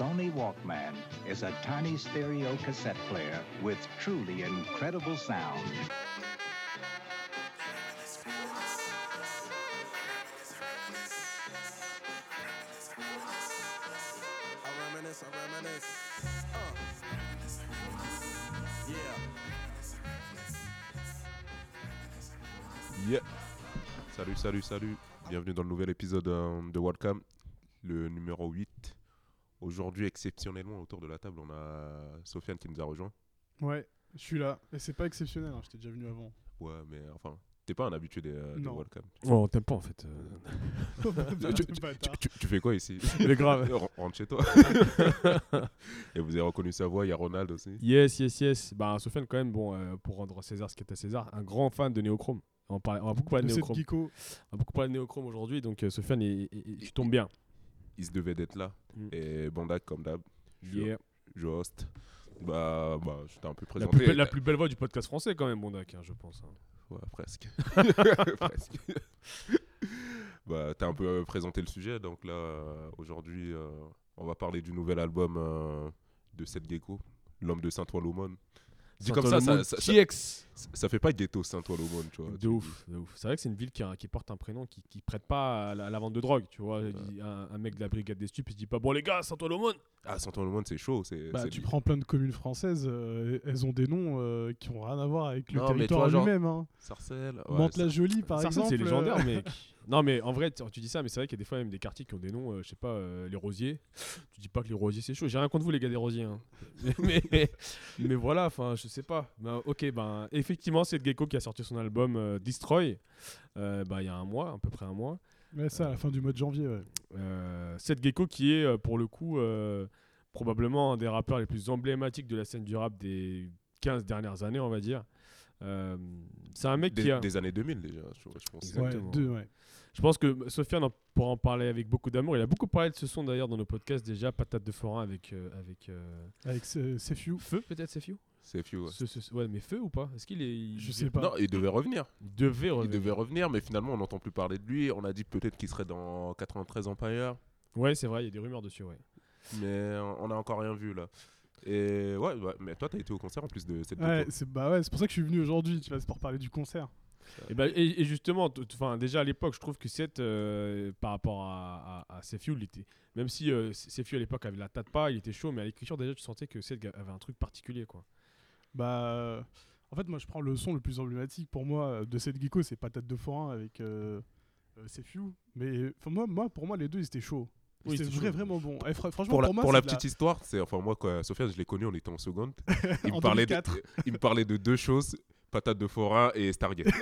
Sony Walkman is a tiny stereo cassette player with truly incredible sound. Yeah. Salut, salut, salut. Bienvenue dans le nouvel épisode euh, de Welcome, le numéro 8. Aujourd'hui, exceptionnellement, autour de la table, on a Sofiane qui nous a rejoint. Ouais, je suis là. Et c'est pas exceptionnel, hein, j'étais déjà venu avant. Ouais, mais enfin, t'es pas un habitué des, euh, de Non. Welcome. Oh, on t'aime pas en fait. euh. tu, tu- Bâtard. tu- tu fais quoi ici? Mais grave. Ren- Rentre chez toi. Et vous avez reconnu sa voix, il y a Ronald aussi? Yes, yes, yes. Bah, Sofiane, quand même, bon, euh, pour rendre César ce qui est à César, un grand fan de Néochrome. On, parle- on va beaucoup parler De de, cette Néochrome. geeko. On va beaucoup parler de Néochrome aujourd'hui, donc euh, Sofiane, il, il- il- tu tombes bien. Il se devait d'être là. Mm. Et Bandak, comme d'hab, je, Yeah. je host. Bah, bah, je t'ai un peu La présenté. plus, belle, la plus belle voix du podcast français, quand même, Bondac, hein, je pense. hein. Ouais, presque. presque. bah, t'as un peu euh, présenté le sujet, donc là, euh, aujourd'hui, euh, on va parler du nouvel album euh, de Seth Gecko, L'homme de Saint-Ouen-l'Aumône. Dit comme ça, ça, ça, ça, TX. ça fait pas ghetto Saint-Ouen-l'Aumône, tu vois. De tu- ouf, de ouf. C'est vrai que c'est une ville qui, a- qui porte un prénom qui, qui prête pas à la, à la vente de drogue, tu vois. Un, un mec de la brigade des stupes, il se dit pas bon les gars, Saint-Olomone. Ah, Saint-Ouen-l'Aumône, c'est chaud. C'est, Bah, c'est tu prends plein de communes françaises, euh, elles ont des noms euh, qui ont rien à voir avec le Non, territoire lui-même. Hein. Sarcelles. ouais, Mantes-la-Jolie, par Sarcelles, exemple. c'est légendaire, euh, mec. Non, mais en vrai, tu dis ça, mais c'est vrai qu'il y a des fois même des quartiers qui ont des noms, euh, je sais pas, euh, les rosiers. Tu dis pas que les rosiers c'est chaud. J'ai rien contre vous, les gars des rosiers. hein. mais, mais, mais voilà, enfin, je sais pas. Ben, ok, ben, effectivement, c'est Gecko qui a sorti son album euh, Destroy euh, ben, il y a un mois, à peu près un mois. Ouais, ça, à la fin du mois de janvier. Ouais. Euh, Seth Gecko qui est, euh, pour le coup, euh, probablement un des rappeurs les plus emblématiques de la scène du rap des 15 dernières années, on va dire. Euh, c'est un mec des, qui a. des années 2000 déjà, je, je pense. Exactement. Ouais, deux, ouais. Je pense que Sofiane pourra en parler avec beaucoup d'amour. Il a beaucoup parlé de ce son d'ailleurs dans nos podcasts déjà, Patate de Forain avec, euh, avec euh, Avec Sefiu. Feu peut-être C'est few. ouais. Ce- ce- ouais, mais Feu ou pas? Est-ce qu'il est il- Je sais pas. Non, il devait revenir. Il devait Il revenir. devait revenir, mais finalement, on n'entend plus parler de lui. On a dit peut-être qu'il serait dans 93 Empire. Ouais, c'est vrai, il y a des rumeurs dessus, ouais. Mais on n'a encore rien vu là. Et ouais, ouais, mais toi, t'as été au concert en plus de cette Ouais, vidéo. c'est bah ouais, c'est pour ça que je suis venu aujourd'hui, tu vois, c'est pour parler du concert. Et, bah, et, et justement, enfin, déjà à l'époque, je trouve que Seth, euh, par rapport à, à, à Sefiu, il était, même si euh, Sefiu à l'époque avait la tête pas, il était chaud, mais à l'écriture déjà, tu sentais que Seth avait un truc particulier, quoi. Bah, en fait, moi, je prends le son le plus emblématique pour moi euh, de cette gecko, c'est Patate de Forain avec euh, euh, Sefiu. Mais moi, moi, pour moi, les deux, ils étaient chauds. Oui, c'était vrai, vraiment bon. Et fr- franchement, Pour la, pour moi, pour la petite histoire, c'est enfin moi quoi, Sofiane, je l'ai connu, on était en seconde. Il En me parlait de, 2004. il me parlait de deux choses patate de forain et Stargate.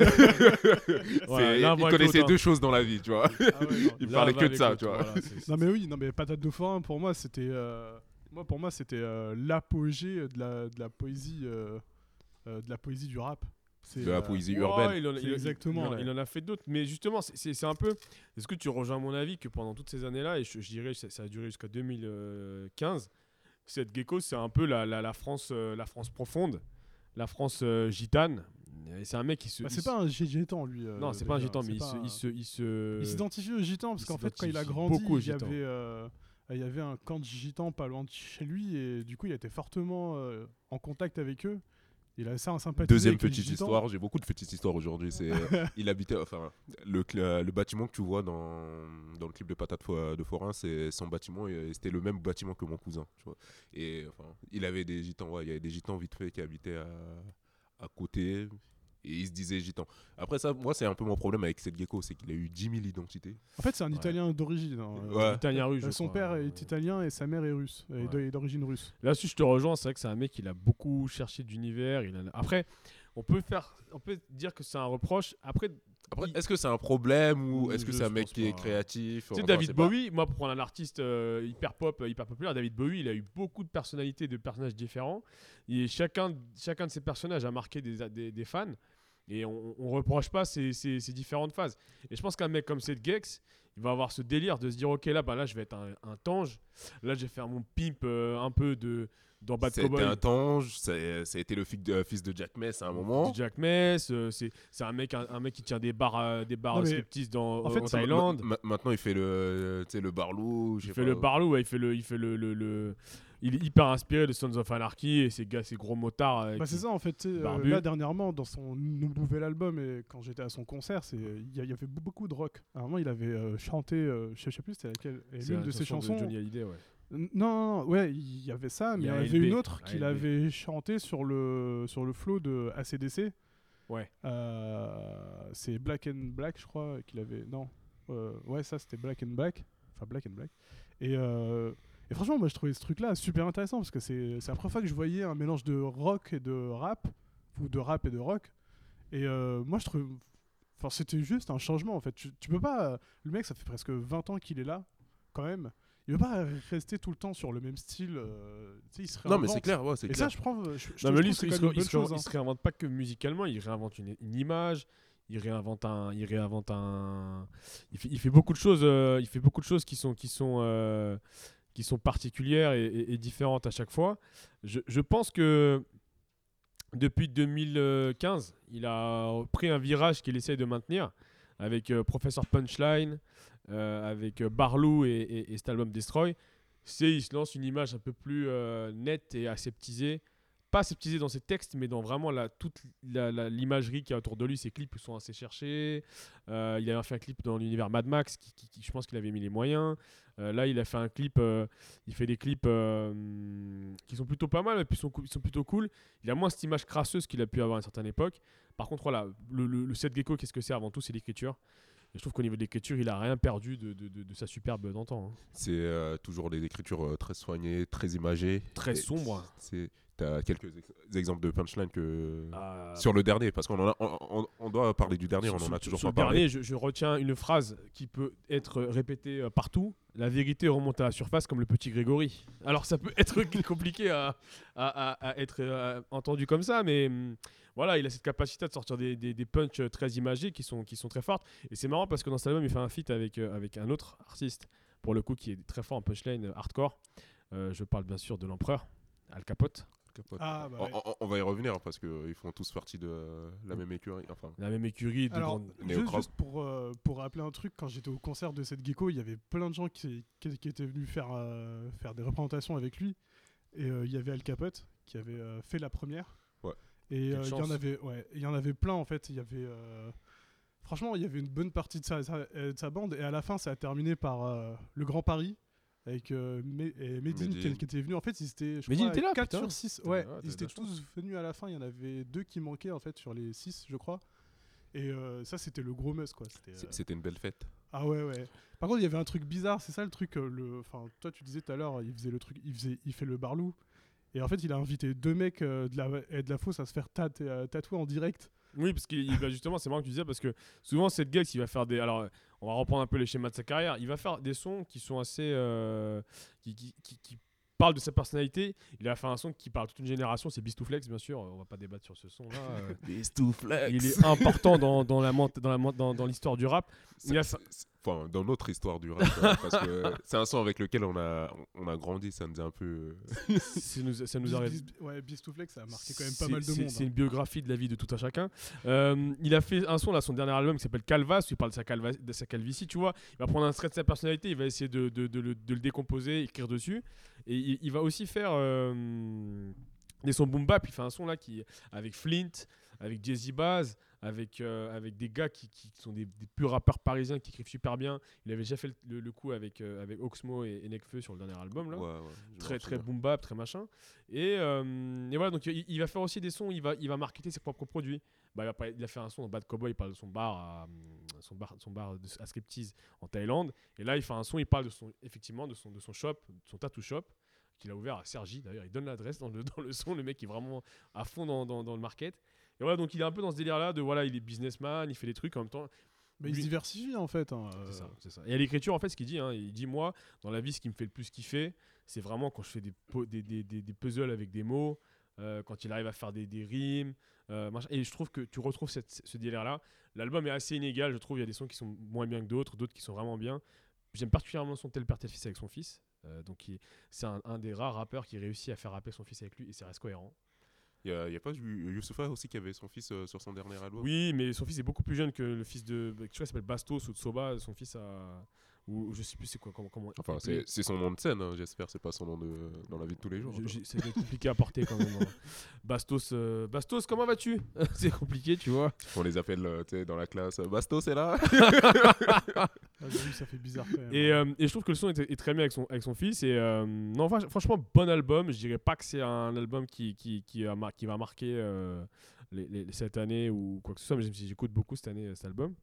Il connaissait deux hein. choses dans la vie, tu vois. Ah ouais. Il parlait que de ça, tu vois. voilà, Non mais oui, non mais Patate de Forain pour moi c'était euh, moi pour moi c'était euh, l'apogée de la, de la poésie euh, de la poésie du rap. C'est, De la poésie Ouais, urbaine. il en, C'est il- il- exactement, il en- ouais. il en a fait d'autres. Mais justement, c'est- un peu. Est-ce que tu rejoins mon avis que pendant toutes ces années-là, et je, je dirais ça, ça a duré jusqu'à 2015, cette gecko, c'est un peu la, la, la France, la France profonde, la France euh, gitane. C'est un mec qui se. bah, c'est pas un gitan lui. euh, non, c'est pas un gitan, mais il se, un- il se, il se. il s'identifie aux gitans parce qu'en fait quand il a grandi il y avait euh, il y avait un camp de gitans pas loin de chez lui et du coup il était fortement euh, en contact avec eux. Il a ça un sympathie. Deuxième petite histoire, j'ai beaucoup de petites histoires aujourd'hui. C'est, il habitait, enfin, le, cl- le bâtiment que tu vois dans, dans le clip de Patate Fo- de Forain, c'est son bâtiment, et c'était le même bâtiment que mon cousin, tu vois. Et enfin, il avait des gitans, ouais, il y avait des gitans vite fait qui habitaient à, à côté, et il se disait gitan. Après ça, moi, c'est un peu mon problème avec cette gecko, c'est qu'il a eu 10 000 identités. En fait c'est un Ouais. Italien d'origine. hein, Ouais. Italien russe. euh, son crois. père est italien et sa mère est russe, et Ouais. d'origine russe. Là-dessus, je te rejoins. C'est vrai que c'est un mec qui a beaucoup cherché d'univers. A- Après, on peut faire, on peut dire que c'est un reproche. Après, Après, est-ce que c'est un problème ou est-ce que c'est un mec qui est créatif Tu sais, David Bowie, moi, pour prendre un artiste euh, hyper pop, euh, hyper populaire, David Bowie, il a eu beaucoup de personnalités, de personnages différents. Et chacun, chacun de ces personnages a marqué des, des, des fans. Et on, on reproche pas ces, ces, ces différentes phases. Et je pense qu'un mec comme Seth Gex, il va avoir ce délire de se dire Ok, là, bah, là je vais être un, un tange. Là, je vais faire mon pimp euh, un peu de, dans Bad C'était Cowboy. un tange, ça, a été le fils de, fils de Jack Mess à un moment. du Jack Mess, euh, c'est c'est un mec, un, un mec qui tient des bars, euh, des bars striptease dans, en fait, en ça- Thaïlande. Ma- ma- maintenant, il fait le, le barlou. Il fait pas. le barlou, ouais, il fait le, il fait le, le, le- il est hyper inspiré de Sons of Anarchy et ces gars, ces gros motards. euh, Bah, c'est ça en fait. euh, là dernièrement, dans son nou- nouvel album et quand j'étais à son concert, c'est il y, avait be- beaucoup de rock. À un moment, il avait euh, chanté, euh, je sais plus c'était laquelle, l'une de ses chanson chansons. Johnny Hallyday, ouais. Non, non, non, ouais, il y avait ça, mais il y en avait une autre qu'il avait chanté sur le sur le flow de ACDC. Ouais. Euh, c'est Black and Black, je crois, qu'il avait. Non. Euh, ouais, ça c'était Black and Black. Enfin, Black and Black. Et, euh, et franchement, moi je trouvais ce truc-là super intéressant parce que c'est la première fois que je voyais un mélange de rock et de rap, ou de rap et de rock. Et moi je trouve. Enfin, c'était juste un changement en fait. Tu, tu peux pas. Le mec, ça fait presque 20 ans qu'il est là, quand même. Il veut pas rester tout le temps sur le même style. euh, il se Non, mais c'est clair, ouais, c'est Et clair. ça, je prends. Je, je Non, mais lui, il, se, il se- chose, il hein. se réinvente pas que musicalement, il réinvente une, une image, il réinvente un, il réinvente un, il fait, il fait beaucoup de choses, euh, il fait beaucoup de choses qui sont, qui sont, euh, qui sont particulières et, et- et différentes à chaque fois. Je, je pense que depuis 2015, il a pris un virage qu'il essaye de maintenir avec euh, Professor Punchline, euh, avec euh, Barlou et, et- et cet album Destroy. C'est il se lance une image un peu plus euh, nette et aseptisée pas aseptisé dans ses textes, mais dans vraiment la, toute l'imagerie qu'il y a autour de lui. Ses clips sont assez cherchés. Il avait fait un clip dans l'univers Mad Max, qui, je pense qu'il avait mis les moyens. Là, il a fait un clip, il fait des clips qui sont plutôt pas mal, et puis sont, plutôt cool. Il a moins cette image crasseuse qu'il a pu avoir à une certaine époque. Par contre, voilà, le, le set gecko, qu'est-ce que c'est avant tout? C'est l'écriture. Et je trouve qu'au niveau de l'écriture, il a rien perdu de, de- de- de sa superbe d'antan. hein. C'est euh, toujours des écritures euh, très soignées, très imagées. Très Et sombre. C'est, t'as quelques ex- exemples de punchline que Ah, sur le dernier, parce qu'on en a, on, doit parler du dernier, on en a toujours sur pas le parlé. dernier, je, je retiens une phrase qui peut être répétée euh, partout. La vérité remonte à la surface comme le petit Grégory. Alors ça peut être compliqué à, à- à- à être euh, entendu comme ça, mais hum, voilà, il a cette capacité de sortir des, des, des punchs très imagés qui sont, qui sont très fortes. Et c'est marrant parce que dans cet album, il fait un feat avec, euh, avec un autre artiste, pour le coup, qui est très fort en punchline hardcore. Euh, je parle bien sûr de l'empereur, Al Capote. Ah, bah On- ouais. on, on va y revenir hein, parce qu'ils font tous partie de euh, la même écurie. Enfin, La même écurie de Alors, juste, juste pour, euh, pour rappeler un truc, quand j'étais au concert de cette gecko, il y avait plein de gens qui, qui, qui étaient venus faire, euh, faire des représentations avec lui. Et euh, il y avait Al Capote qui avait euh, fait la première. Ouais. Et euh, il y en avait, ouais, il y en avait plein en fait. Il y avait, euh, franchement, il y avait une bonne partie de sa, euh, de sa bande. Et à la fin, ça a terminé par euh, le Grand Paris avec euh, et Medine qui, qui était venu. En fait, ils étaient, je crois, était là, 4 putain. sur 6. Putain, Ouais, ah, ils étaient tous venus à la fin. Il y en avait deux qui manquaient en fait sur les 6, je crois. Et euh, ça, c'était le gros must, quoi. C'était, c'est- euh, c'était une belle fête. Ah ouais, ouais. Par contre, il y avait un truc bizarre, c'est ça le truc. euh, le... Enfin, toi, tu disais tout à l'heure, il faisait le truc, il, faisait... il fait le barlou. Et en fait, il a invité deux mecs euh, de, la... et de la fosse à se faire tat- tatouer en direct. Oui, parce que justement, c'est marrant que tu disais, parce que souvent, cette Gex, il va faire des. Alors, on va reprendre un peu les schémas de sa carrière. Il va faire des sons qui sont assez. euh, qui, qui, qui- qui parlent de sa personnalité. Il a fait un son qui parle toute une génération, c'est Beast to Flex, bien sûr. On va pas débattre sur ce son-là. euh. il est important dans, dans la ment- dans dans, dans l'histoire du rap. Il a Enfin, dans notre histoire du rap, hein, parce que c'est un son avec lequel on a, on a grandi, ça nous a un peu. euh, Ça nous, ça nous arrive. Ouais, Beast to Flex, ça a marqué quand même pas mal de monde. C'est hein. une biographie de la vie de tout un chacun. Euh, il a fait un son là, son dernier album qui s'appelle Calvas, il parle de sa, calva- de sa calvitie, tu vois. Il va prendre un trait de sa personnalité, il va essayer de, de- de le, de le décomposer, écrire dessus. Et il, il va aussi faire euh, des sons boom bap. Il fait un son là qui, avec Flint, avec Jay-Z Baz, avec, euh, avec des gars qui, qui sont des, des purs rappeurs parisiens qui écrivent super bien. Il avait déjà fait le, le- le coup avec, euh, avec Oxmo et, et Nekfeu sur le dernier album là ouais, ouais, très très boom bap, très machin. Et, euh, et voilà, donc il, il va faire aussi des sons, il va, il va marketer ses propres produits. Bah, il, pas- il a fait un son dans Bad Cowboy, il parle de son bar à, son bar, son bar de, à Striptease en Thaïlande. Et là, il fait un son, il parle de son, effectivement de son, de son shop, de son tattoo shop qu'il a ouvert à Sergi. D'ailleurs, il donne l'adresse dans le, dans le son. Le mec est vraiment à fond dans, dans, dans le market. Et voilà, donc il est un peu dans ce délire-là de voilà, il est businessman, il fait des trucs en même temps. Mais il se diversifie en fait. hein, C'est euh, ça, c'est ça. Et à l'écriture, en fait, ce qu'il dit, hein, il dit moi, dans la vie, ce qui me fait le plus kiffer, c'est vraiment quand je fais des, des, des, des- des puzzles avec des mots, euh, quand il arrive à faire des, des rimes. euh. Et je trouve que tu retrouves cette- ce délire-là. L'album est assez inégal, je trouve. Il y a des sons qui sont moins bien que d'autres, d'autres qui sont vraiment bien. J'aime particulièrement son tel père tel fils avec son fils. Euh, donc c'est un, un des rares rappeurs qui réussit à faire rapper son fils avec lui et ça reste cohérent. Il y a, pas Youssoufa aussi qui avait son fils euh, sur son dernier album? Oui, mais son fils est beaucoup plus jeune que le fils de. Tu vois, il s'appelle Bastos ou Tsoba. Son fils a. Ou je sais plus c'est quoi. Comment, comment Enfin, c'est c'est son nom de scène, hein, j'espère. C'est pas son nom de, dans la vie de tous les jours. C'est compliqué à porter quand même. hein. Bastos, euh, Bastos, comment vas-tu? C'est compliqué, tu vois. On les appelle euh, tu sais, dans la classe. Basto, c'est là Ah, ça fait bizarre quand même. Et, hein. euh, et je trouve que le son est, est très bien avec son, avec son fils. Et euh, non, fran- franchement, bon album. Je dirais pas que c'est un album qui, qui, qui, a mar- qui va marquer euh, les- les- cette année ou quoi que ce soit, mais j'écoute beaucoup cette année euh, cet album.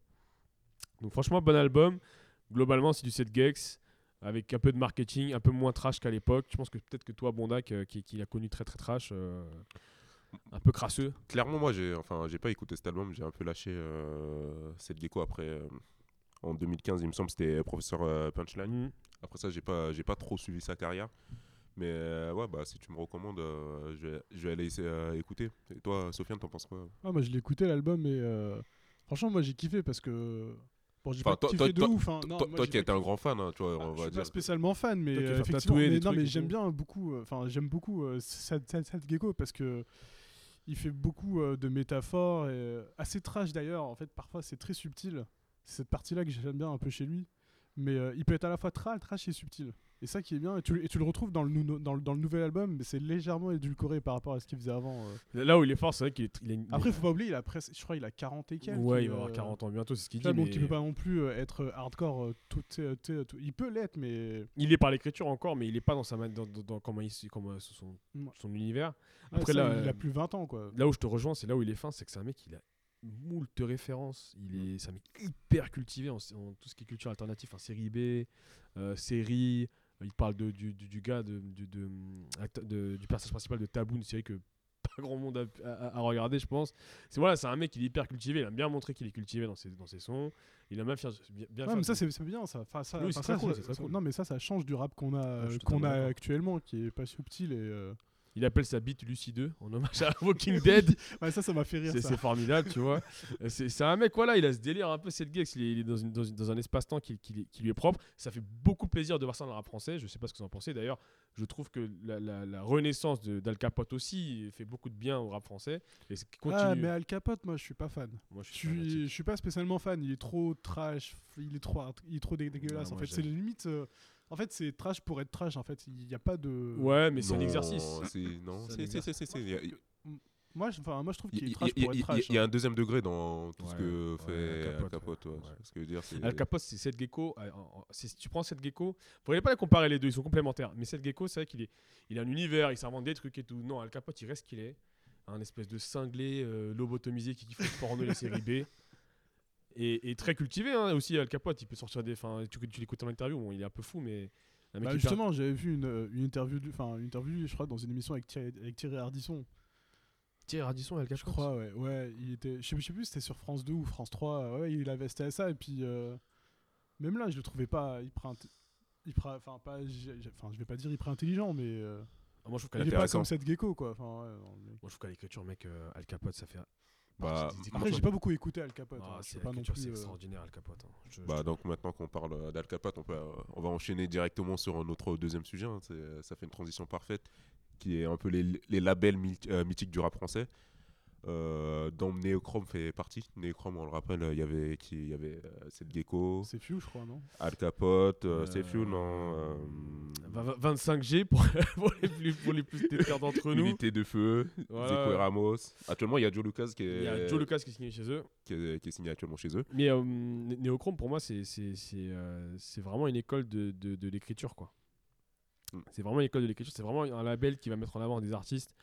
Donc franchement, bon album. Globalement, c'est du 7 gex avec un peu de marketing, un peu moins trash qu'à l'époque. Je pense que peut-être que toi, Bondac, euh, qui, qui l'a connu très très trash, euh, un peu crasseux. Clairement, moi, j'ai enfin, j'ai pas écouté cet album. J'ai un peu lâché euh, cette gecko après. euh, en 2015, il me semble, c'était Professeur euh, Punchline. Mm. Après ça, j'ai pas, j'ai pas trop suivi sa carrière. Mais euh, ouais, bah, si tu me recommandes, euh, je, vais, je vais aller essayer, euh, écouter. Et toi, Sofiane, t'en penses quoi? Ah, moi, je l'ai écouté l'album et euh, franchement, moi, j'ai kiffé parce que. Bon, j'ai Enfin, pas toi- kiffé toi- de toi- ouf. hein. Non, Toi, moi, toi j'ai qui étais un grand fan, hein, tu vois, Ah, on je va suis dire. pas spécialement fan, mais euh, effectivement, mais, non, mais j'aime bien beaucoup. euh, Enfin, j'aime beaucoup euh, Sad, Sad- Sad Gecko parce que il fait beaucoup euh, de métaphores et euh, assez trash d'ailleurs. En fait, parfois c'est très subtil. C'est cette partie-là que j'aime bien un peu chez lui. Mais euh, il peut être à la fois tra- trash et subtil. Et ça qui est bien. Et tu, et tu le retrouves dans le, nou- dans, le, dans le nouvel album, mais c'est légèrement édulcoré par rapport à ce qu'il faisait avant. euh. Là où il est fort, c'est vrai qu'il est. il a une- Après, faut pas oublier, il a presque, je crois, il a 40 et quelques. Ouais, il va avoir euh, 40 ans bientôt, c'est ce qu'il dit. donc mais il peut pas non plus euh, être hardcore tout, Il peut l'être, mais Il est par l'écriture encore, mais il est pas dans sa dans, dans- dans comment il comment, son, Ouais. son univers. ouais, Après, ça, là, il a plus 20 ans quoi. Là où je te rejoins, c'est là où il est fin, c'est que c'est un mec qui a moult références. Il est, c'est un mec hyper cultivé en, en tout ce qui est culture alternative, en série B, euh, série. Il parle de, du, du, du gars, de, du- de, du personnage principal de Taboo, une série que pas grand monde a, a- a regardé, je pense. C'est voilà, c'est un mec qui est hyper cultivé. Il a bien montré qu'il est cultivé dans ses, dans ses sons. Il a même fait, bien, bien Ouais, fait mais ça c'est bien ça. Enfin, ça Oui, enfin, ça, cool, ça- c'est très ça- cool. Non mais ça ça change du rap qu'on a qu'on a actuellement qui est pas subtil et euh, Il appelle sa bite Lucy 2 en hommage à Walking Dead. ouais, ça ça m'a fait rire C'est formidable, tu vois. Euh, C'est un mec, voilà, il a ce délire un peu cette gex, il est, il est dans, une- dans une- dans un espace-temps qui, qui- qui lui est propre. Ça fait beaucoup plaisir de voir ça dans le rap français. Je sais pas ce que vous en pensez. D'ailleurs, je trouve que la, la- la renaissance d'Al Capote aussi fait beaucoup de bien au rap français. Et c'est- continue. Ah mais Al Capote moi je suis pas fan. Moi, je Je suis je suis pas spécialement fan, il est trop trash, il est trop, il est trop dé- dégueulasse. En fait, c'est limite. euh, en fait, c'est trash pour être trash. En fait, il n'y a pas de. Ouais, mais c'est un Non, exercice. c'est- Non, C'est Moi, je, enfin, moi, je trouve qu'il est trash y a- pour être trash. il y a hein. un deuxième degré dans tout ce que ouais, fait Al Capote, Capote. ouais. ouais. Ce que je veux dire, c'est- Al Capote, c'est Seth Gecko. euh, Si tu prends Seth Gecko, vous pourriez pas les comparer les deux, ils sont complémentaires. Mais Seth Gecko, c'est vrai qu'il est, il a un univers, il s'invente des trucs et tout. Non, Al Capote, il reste ce qu'il est. Un espèce de cinglé euh, lobotomisé qui kiffe le porno et les séries B. Et, et très cultivé hein, aussi, Al Capote. Il peut sortir des. Enfin, tu, tu l'écoutes en interview, bon, il est un peu fou, mais. Bah, hyper- justement, j'avais vu une, euh, une interview, enfin une interview, je crois, dans une émission avec Thierry, avec Thierry Ardisson. Thierry Radisson et Al Je Capote. crois, ouais, ouais, il était, je sais, je sais plus, c'était sur France 2 ou France 3. Ouais, il avait c'était à ça et puis euh, même là, je le trouvais pas hyper, int- hyper- enfin pas, enfin je vais pas dire hyper intelligent, mais euh, Ah, moi, je trouve qu'à il est l'écriture- pas comme cette gecko quoi. Enfin, ouais, non, mais- moi, je trouve qu'à l'écriture, mec, euh, Al Capote, ça fait. Bah, Après, j'ai pas beaucoup écouté Al Capote. Ah, hein, c'est pas plus. euh, extraordinaire, Al Capote. hein. Je- Bah, donc maintenant qu'on parle euh, d'Al Capote, on, peut, euh, on va enchaîner directement sur notre deuxième sujet. hein. Ça fait une transition parfaite, qui est un peu les, les labels myth- mythiques du rap français. Euh, dont Neochrome fait partie. Neochrome, on le rappelle, il y avait qui Il y avait euh, Seth Gecko, C'est Few, je crois, non? Al Capote, euh, Euh, c'est Few, non euh, Va- va- 25G pour, pour les plus, pour les plus téteurs d'entre nous. Unité de Feu, Voilà. Zeko et Ramos. Actuellement, il y a Joe Lucas qui est, Il y a Joe Lucas qui est signé chez eux. qui est, qui est signé actuellement chez eux. Mais euh, Néochrome, pour moi, c'est c'est- c'est, euh, c'est vraiment une école de, de, de l'écriture. quoi. Mm. C'est vraiment une école de l'écriture. C'est vraiment un label qui va mettre en avant des artistes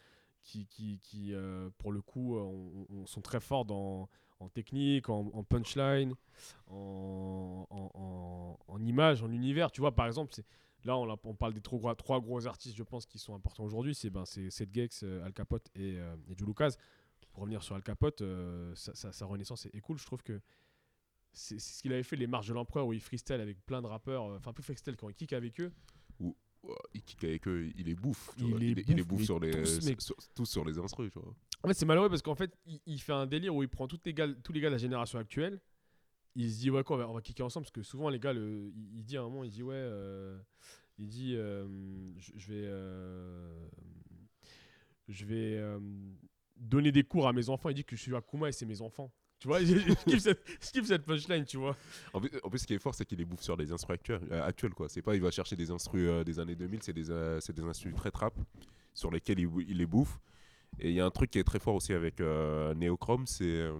qui, qui, qui, euh, pour le coup, euh, on- on- sont très forts dans, en technique, en, punchline, en, en, en, image, en univers. Tu vois, par exemple, là, on, parle des trois gros, artistes, je pense, qui sont importants aujourd'hui. C'est ben, Seth Gex, euh, Al Capote et, euh, et Lucas. Pour revenir sur Al Capote, sa, sa- sa renaissance est, est cool. Je trouve que c'est ce qu'il avait fait les marches de l'empereur où il freestyle avec plein de rappeurs, enfin plus freestyle quand il kick avec eux. Il kick avec eux, il est bouffe. tu Il vois. il, il est bouffe, sur les, tous, sur- tous sur les instrus. Tu vois. En fait, c'est malheureux parce qu'en fait, il, il fait un délire où il prend toutes les gars, tous les gars de la génération actuelle. Il se dit, ouais, quoi, on va, on va kicker ensemble parce que souvent, les gars, le, il, il dit à un moment, il dit, ouais, euh, Il dit euh, je, je vais. euh, je vais donner des cours à mes enfants. Il dit que je suis Akuma et c'est mes enfants. Tu vois, je, kiffe cette, je punchline, tu vois. En plus, ce qui est fort, c'est qu'il les bouffe sur des instrus actuels, euh, actuels quoi. C'est pas, il va chercher des instrus euh, des années 2000, c'est des, euh, c'est des instrus très trap sur lesquels il, il les bouffe. Et il y a un truc qui est très fort aussi avec euh, Neochrome, c'est euh,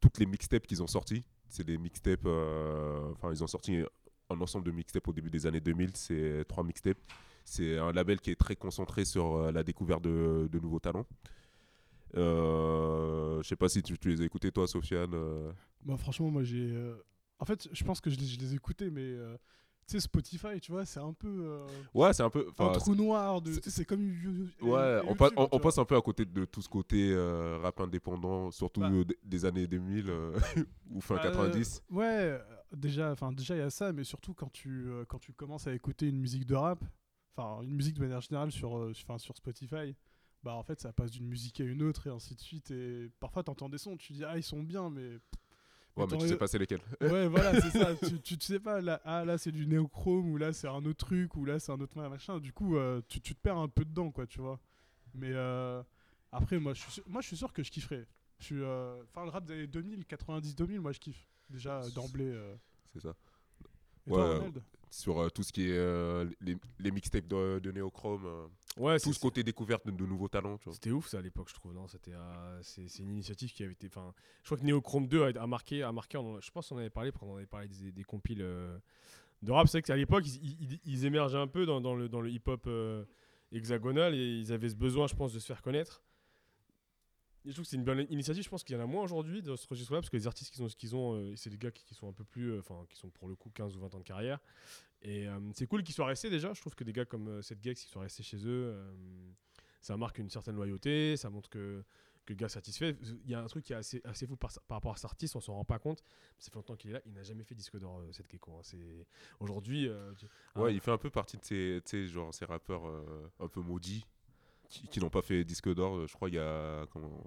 toutes les mixtapes qu'ils ont sortis. C'est des mixtapes, euh, enfin, ils ont sorti un ensemble de mixtapes au début des années 2000, c'est trois mixtapes. C'est un label qui est très concentré sur la découverte de, de nouveaux talents. Euh, je sais pas si tu, tu les as écoutés toi, Sofiane. euh. Bah, franchement, moi j'ai. euh, En fait, je pense que je les, je les ai écoutés, mais. Tu sais, Spotify, tu vois, c'est un peu. euh, Ouais, c'est un peu. un trou noir. de- c'est- comme. Ouais, on, passe, on, tu on vois. passe un peu à côté de tout ce côté euh, rap indépendant, surtout Bah. des années 2000 euh, ou fin Bah, 90. Ouais, déjà, enfin déjà il y a ça, mais surtout quand tu quand tu commences à écouter une musique de rap, enfin une musique de manière générale sur sur Spotify, bah en fait ça passe d'une musique à une autre et ainsi de suite et parfois t'entends des sons, tu dis ah ils sont bien mais Ouais, mais tu sais pas c'est lesquels. ouais voilà c'est ça, tu, tu, tu sais pas là ah là c'est du néochrome ou là c'est un autre truc ou là c'est un autre machin, du coup euh, tu, tu te perds un peu dedans quoi tu vois. Mais euh, après moi je suis sûr, moi je suis sûr que je kifferais. Je suis euh, enfin le rap des années 2000 90 2000 moi je kiffe déjà d'emblée. C'est ça. Et Ouais, Sur tout ce qui est les, les mixtapes de, de Neochrome, euh, Ouais, tout ce côté découverte de, de nouveaux talents. C'était ouf ça à l'époque, je trouve. Non, c'était euh, c'est une initiative qui avait été. Enfin, je crois que Neochrome 2 a, a marqué, a marqué. on je pense qu'on en avait parlé, on avait parlé des, des compiles euh, de rap. C'est vrai qu'à l'époque, ils, ils- ils émergeaient un peu dans, dans le dans le hip-hop euh, hexagonal et ils avaient ce besoin, je pense, de se faire connaître. Et je trouve que c'est une bonne initiative. Je pense qu'il y en a moins aujourd'hui dans ce registre-là parce que les artistes qu'ils ont, ce qu'ils ont, c'est des gars qui, qui sont un peu plus, enfin, qui sont pour le coup 15 ou 20 ans de carrière. Et euh, c'est cool qu'ils soient restés déjà. Je trouve que des gars comme euh, cette Gex qui sont restés chez eux, euh, ça marque une certaine loyauté. Ça montre que, que le gars est satisfait. Il y a un truc qui est assez, assez fou par, par rapport à cet artiste, on s'en rend pas compte. Ça fait longtemps qu'il est là. Il n'a jamais fait disque d'or, cette Gecko. hein. C'est aujourd'hui. tu- Ouais, il fait un peu partie de ces, genre, ces rappeurs un peu maudits qui, qui n'ont pas fait disque d'or. Euh, Je crois qu'il y a, comment,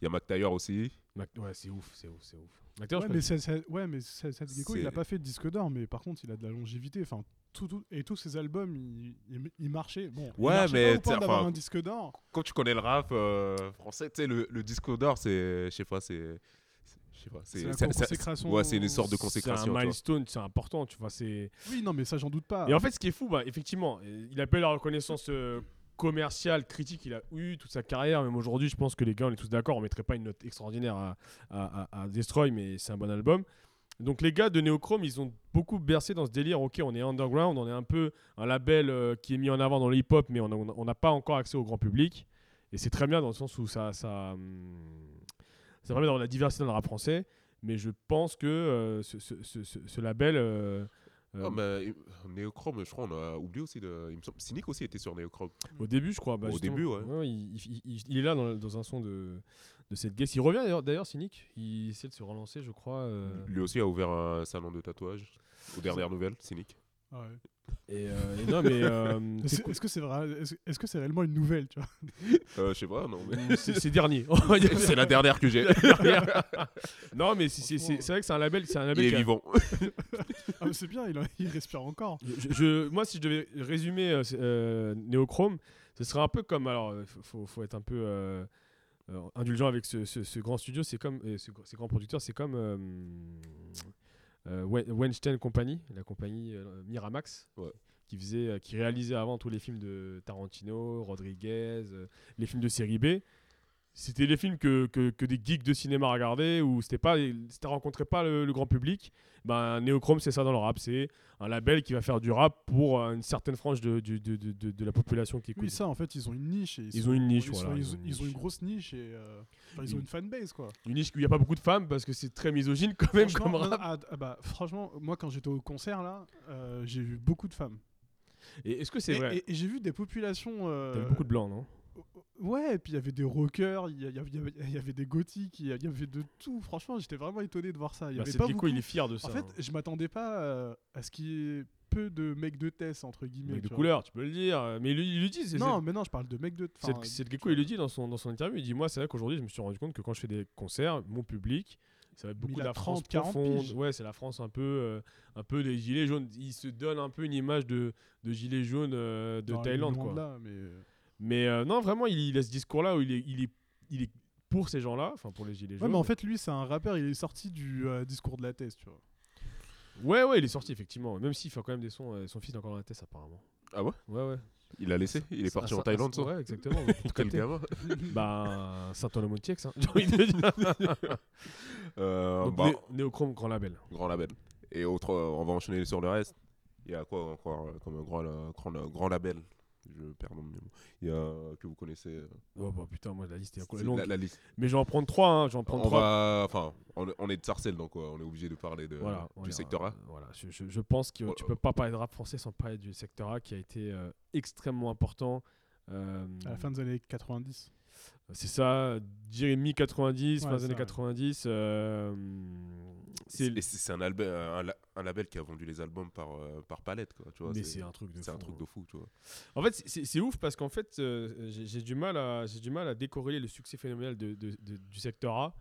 il y a Mac Taylor aussi. Mac- ouais, c'est ouf, c'est ouf, c'est ouf. Mac Taylor, Ouais, mais c'est- c'est- ouais, mais c'est- Gecko, il C'est- a pas fait de disque d'or, mais par contre, il a de la longévité. Enfin, tout, tout- et tous ses albums, il, il, il marchait. Bon, il Ouais, marchait mais pas au point enfin, un disque d'or. Quand tu connais le rap euh, français, tu sais, le, le disque d'or, c'est, je sais pas, c'est, c'est- je sais pas, C'est c'est, la c'est- c'est- consécration. ouais, c'est une sorte de C'est consécration. un tu vois. milestone, c'est important, tu vois. C'est Oui, non, mais ça, j'en doute pas. Et en fait, ce qui est fou, bah, effectivement, il a pas eu la reconnaissance euh, commerciale, critique, il a eu toute sa carrière. Même aujourd'hui, je pense que les gars, on est tous d'accord, on mettrait pas une note extraordinaire à, Destroy, mais c'est un bon album. Donc les gars de Neochrome, ils ont beaucoup bercé dans ce délire. Ok, on est underground, on est un peu un label euh, qui est mis en avant dans le hip-hop, mais on n'a pas encore accès au grand public. Et c'est très bien dans le sens où ça, ça, hum, ça permet d'avoir la diversité dans le rap français. Mais je pense que euh, ce label euh, euh, Ah, mais euh, Neochrome, je crois, on a oublié aussi. De, il me semble, Cynic aussi était sur Neochrome. Au début, je crois. bah, Au début, ouais. il, il- il- il est là dans, dans un son de, de cette guest. Il revient d'ailleurs- d'ailleurs, Cynic. Il essaie de se relancer, je crois. euh, Lui aussi a ouvert un salon de tatouage. Aux dernières nouvelles, Cynic. Ah ouais. Et, euh, et non, mais euh, Est-ce que c'est vrai Est-ce est-ce que c'est réellement une nouvelle, tu vois? Euh, je sais pas, non, mais. c'est dernier. C'est la dernière que j'ai. non, mais c'est- vrai que c'est un label. C'est un Il label est qui a- vivant. Ah, c'est bien, il, a- il respire encore. Je- je- moi, si je devais résumer euh, euh, Neochrome, ce serait un peu comme. Alors, il faut, faut être un peu indulgent avec ce, ce- ce grand studio. C'est comme. euh, ce, ces grands producteurs, c'est comme. Euh, Weinstein Company, la compagnie euh, Miramax. Ouais. Qui, faisait, euh, qui réalisait avant tous les films de Tarantino, Rodriguez, les films de série B. C'était les films que, que, que des geeks de cinéma regardaient, où c'était pas, c'était rencontrait pas le, le grand public. Ben, Neochrome, c'est ça dans le rap. C'est un label qui va faire du rap pour euh, une certaine frange de, de, de, de- de la population qui écoute. Oui, ça, en fait, ils ont une niche. et Ils sont- ont une niche, ils, voilà, sont- ils ils ont une ont grosse niche et euh, enfin, ils ont Une- fanbase, quoi. Une niche où il n'y a pas beaucoup de femmes parce que c'est très misogyne quand même comme rap. ah, ah, bah, franchement, moi, quand j'étais au concert, là, euh, j'ai vu beaucoup de femmes. Et est-ce que c'est vrai? et- et j'ai vu des populations. euh, T'as vu beaucoup de blancs, non? Ouais, et puis il y avait des rockers, il y, avait- y y des gothiques, il y avait de tout. Franchement, j'étais vraiment étonné de voir ça. Y bah, avait pas beaucoup. il est fier de ça. En fait, hein. je m'attendais pas euh, à ce qu'il y ait peu de mecs de Tess, entre guillemets. Mec de vois. couleur, tu peux le dire. Mais il, il le dit. Non, mais non, je parle de mecs de. c'est- Gecko, il le dit dans son, dans son interview. Il dit Moi, c'est vrai qu'aujourd'hui, je me suis rendu compte que quand je fais des concerts, mon public, ça va être beaucoup de la France 30, 40 profonde. piges. Ouais, c'est la France un peu, euh, un peu des gilets jaunes. Il se donne un peu une image de, de gilets jaunes euh, de Non, Thaïlande, quoi. de là, mais euh, Mais euh, non, vraiment, il, il a ce discours-là où il est, il est, il est pour ces gens-là, enfin pour les gilets Ouais, jaunes. mais en fait, lui, c'est un rappeur. Il est sorti du euh, discours de la thèse, tu vois. Ouais, ouais, il est sorti effectivement. Même s'il fait quand même des sons. euh, son fils est encore dans la tête, apparemment. Ah ouais? Ouais, ouais. Il a laissé Il est parti en ça- Thaïlande, ça Ouais, exactement. pour Quel gamin Bah, Saint-Onomotiex, hein. J'ai envie de dire. Euh, Donc, bah, Né- Néochrome, grand label. Grand label. Et autre, euh, on va enchaîner sur le reste. Il y a quoi encore euh, comme grand, euh, grand, grand label? Je perds mon nom. Il y a que vous connaissez. euh, Oh bah putain, moi la liste est longue. la, la liste. Mais je vais en prendre trois, hein. Je vais en prendre On trois. va, enfin, on, on est de Sarcelles, donc euh, on est obligé de parler de, Voilà, du secteur A. euh, Voilà, je, je- je pense que Oh, tu oh. peux pas parler de rap français sans parler du secteur A qui a été euh, extrêmement important. Euh, À la fin des années 90. C'est ça, Jérémy 90, Ouais, fin des années ouais. 90. C'est un, un, un label qui a vendu les albums par, euh, par palette, quoi. Tu vois, mais c'est un truc de c'est un fou, truc hein. de fou, tu vois. En fait, c'est- ouf parce qu'en fait, euh, j'ai du mal à j'ai du mal à décorréler le succès phénoménal de, de- de- du secteur A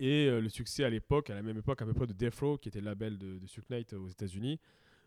et euh, le succès à l'époque, à la même époque à peu près de Death Row, qui était le label de, de Knight aux États-Unis.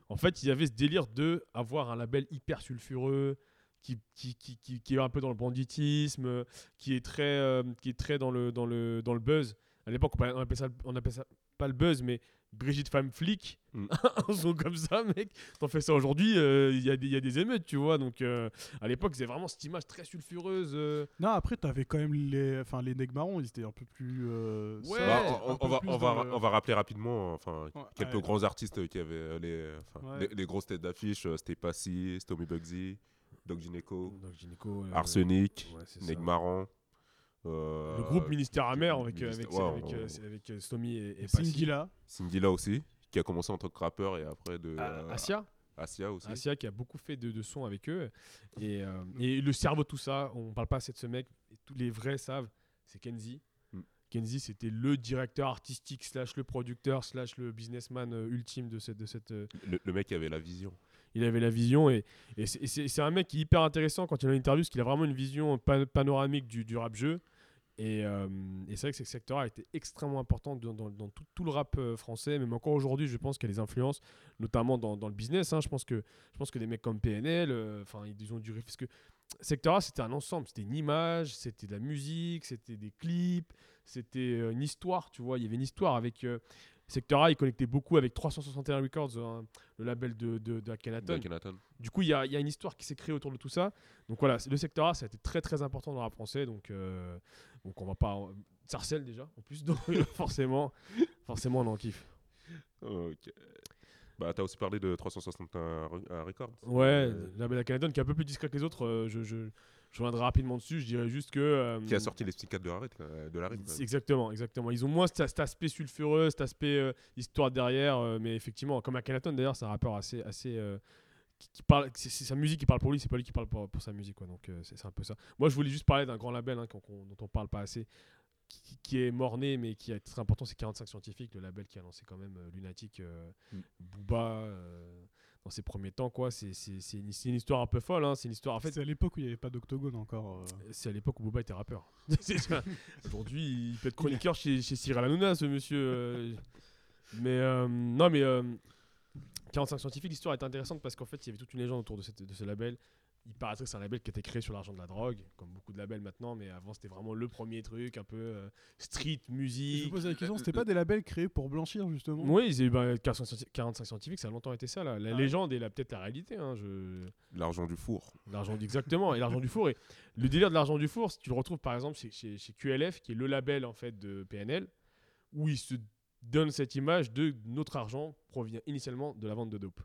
En fait, il y avait ce délire de avoir un label hyper sulfureux. Qui, qui, qui, qui, est un peu dans le banditisme, qui est très, euh, qui est très dans, le, dans, le, dans le buzz. À l'époque, on appelait ça, on appelait ça pas le buzz, mais Brigitte Femme Flic. Mm. un son comme ça, mec. T'en fais ça aujourd'hui, euh, il y, a des- il y a des émeutes, tu vois. Donc, euh, à l'époque, avaient vraiment cette image très sulfureuse. euh. Non, après, t'avais quand même les, enfin, les nègres marrons. Ils étaient un peu plus. euh, Ouais. Bah, on, on peu va, plus on, va, le- on va rappeler rapidement enfin, Ouais, quelques ouais. grands artistes qui avaient les, Ouais. les, les grosses têtes d'affiche. C'était Passy, Stomy Bugsy, Doc Gineco, Donc, gynéco, euh, Arsenic, ouais, c'est ça. Negmaran. euh, Le groupe Ministère Amer avec, euh, Ministère- avec, ouais, avec, euh, avec, euh, Stomy et, et. Singila. Singila aussi, qui a commencé en tant que rappeur et après de. Ah, euh, Asia, Asia aussi. Asia qui a beaucoup fait de, de sons avec eux. Et, euh, et le cerveau de tout ça, on parle pas assez de ce mec, et tous les vrais savent, c'est Kenzie. Mm. Kenzie, c'était le directeur artistique, slash le producteur, slash le businessman euh, ultime de cette, de cette, euh, Le, le mec avait la vision. il avait la vision et, et c'est- un mec qui est hyper intéressant quand il a une interview parce qu'il a vraiment une vision pa- panoramique du, du rap jeu et, euh, et c'est vrai que ce secteur a été extrêmement important dans, tout, le rap euh, français même encore aujourd'hui je pense qu'il y a des influences notamment dans, le business hein. je pense que je pense que des mecs comme PNL euh, enfin ils ont dû parce que secteur A c'était un ensemble. C'était une image c'était de la musique c'était des clips c'était une histoire tu vois. Il y avait une histoire avec Secteur A, il connectait beaucoup avec 361 Records, hein, le label de, de, de Akhenaton. de Akhenaton. Du coup, il y y a une histoire qui s'est créée autour de tout ça. Donc voilà, c'est- le secteur A, ça a été très très important dans rap français. Donc, euh, donc on va pas. Sarcelle déjà, en plus. Donc forcément, forcément, on en kiffe. Ok. Bah, t'as aussi parlé de 361 Re- euh, Records. Ouais, Euh, label Akhenaton qui est un peu plus discret que les autres. euh, je, je, je reviendrai rapidement dessus. Je dirais juste que. euh, Qui a sorti les psychiatres de la De la. Exactement, exactement. Ils ont moins cet, cet aspect sulfureux, cet aspect euh, histoire derrière, euh, mais effectivement, comme Akhenaton d'ailleurs, c'est un rappeur assez, assez qui, qui parle, c'est sa musique qui parle pour lui, c'est pas lui qui parle pour, pour sa musique, quoi. Donc c'est un peu ça. Moi, je voulais juste parler d'un grand label hein, qu'on- qu'on- dont on parle pas assez, qui, qui- est mort-né, mais qui est très important, c'est 45 Scientifiques, le label qui a lancé quand même euh, Lunatic, euh, Mm. Booba. euh, dans ses premiers temps, quoi, c'est c'est- c'est une, c'est une histoire un peu folle. Hein. C'est une histoire. En fait, c'est à l'époque où il n'y avait pas d'octogone encore. euh. c'est à l'époque où Boba était rappeur. Aujourd'hui, il peut être chroniqueur chez, chez Cyril Hanouna, ce monsieur. euh. Mais euh, non, mais euh, 45 scientifiques, l'histoire est intéressante parce qu'en fait, il y avait toute une légende autour de, cette- de ce label. Il paraîtrait que c'est un label qui a été créé sur l'argent de la drogue, comme beaucoup de labels maintenant, mais avant, c'était vraiment le premier truc, un peu euh, street, Je me musique. posais la question, c'était pas des labels créés pour blanchir justement? Oui, ils avaient- bah, 45 45 scientifiques, ça a longtemps été ça. là. La Ah légende et peut-être la réalité. hein, je... L'argent du four. L'argent exactement et l'argent du four et le délire de l'argent du four si tu le retrouves par exemple chez, chez, chez QLF qui est le label en fait de PNL où ils se donnent cette image de notre argent provient initialement de la vente de dope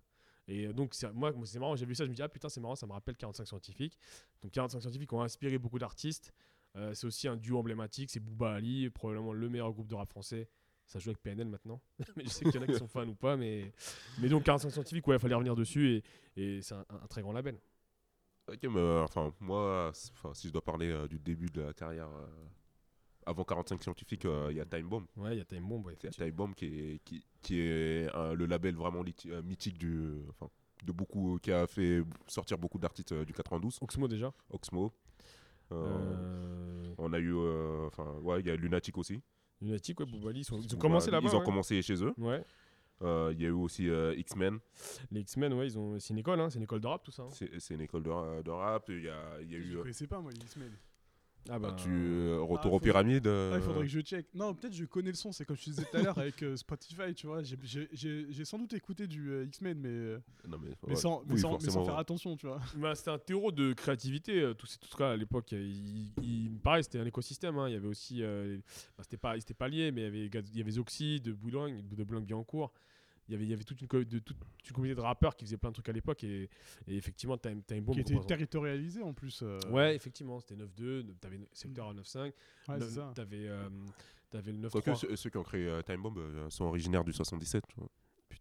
et euh, donc moi c'est marrant j'ai vu ça je me dis ah putain c'est marrant ça me rappelle 45 scientifiques. Donc 45 scientifiques ont inspiré beaucoup d'artistes. Euh, c'est aussi un duo emblématique c'est Booba Ali probablement le meilleur groupe de rap français. Ça joue avec PNL maintenant. Mais je sais qu'il y en a qui sont fans ou pas mais mais donc 45 scientifiques ouais il fallait revenir dessus et, c'est un- très grand label. Ok, mais euh, enfin, moi, si je dois parler du début de la carrière, avant 45 scientifiques, euh, il y a Time Bomb. Ouais, il y a Time Bomb, ouais, Il y a. Time Bomb qui est, qui, qui est un- le label vraiment euh, mythique du, enfin, de beaucoup, qui a fait sortir beaucoup d'artistes euh, du 92. Oxmo déjà. Oxmo. Euh, Euh, On a eu, euh, enfin, ouais, il y a Lunatic aussi. Lunatic, ouais, Boubali, ils, sont- ils ont commencé là-bas. Ils ont ouais. commencé chez eux. Ouais. Euh, Il y a eu aussi euh, X-Men. Les X-Men, ouais, ils ont... c'est une école, hein, c'est une école de rap tout ça. hein. C'est une école de, ra- de rap. Il y a, il y a Je eu. ne euh, connaissais pas, moi, les X-Men. Ah bah, tu, euh, Retour Ah, aux pyramides. Ah, euh, il faudrait que je check. Non, peut-être je connais le son, c'est comme je te disais tout à l'heure avec euh, Spotify, tu vois. J'ai- J'ai j'ai- j'ai sans doute écouté du euh, X-Men, mais, euh, Non, mais, mais, ouais. sans, mais, Oui, sans, mais sans forcément, faire ouais. attention, tu vois. Bah, c'était un terreau de créativité, tout, tout ça à l'époque. Il, il- pareil, c'était un écosystème. hein, Il y avait aussi, euh, bah, c'était pas, pas liés, mais il y avait, il y avait Zoxy de Boulogne, de Boulogne-Billancourt. Il y avait, il y avait toute une, co- de, toute une communauté de rappeurs qui faisaient plein de trucs à l'époque et, et effectivement, Time, Time Bomb. qui était territorialisé en plus. euh, Ouais, effectivement, c'était 9-2, t'avais secteur 9-5, ouais, t'avais euh, t'avais le Quoique 9-3. ceux, ceux qui ont créé euh, Time Bomb euh, sont originaires du 77. tu vois.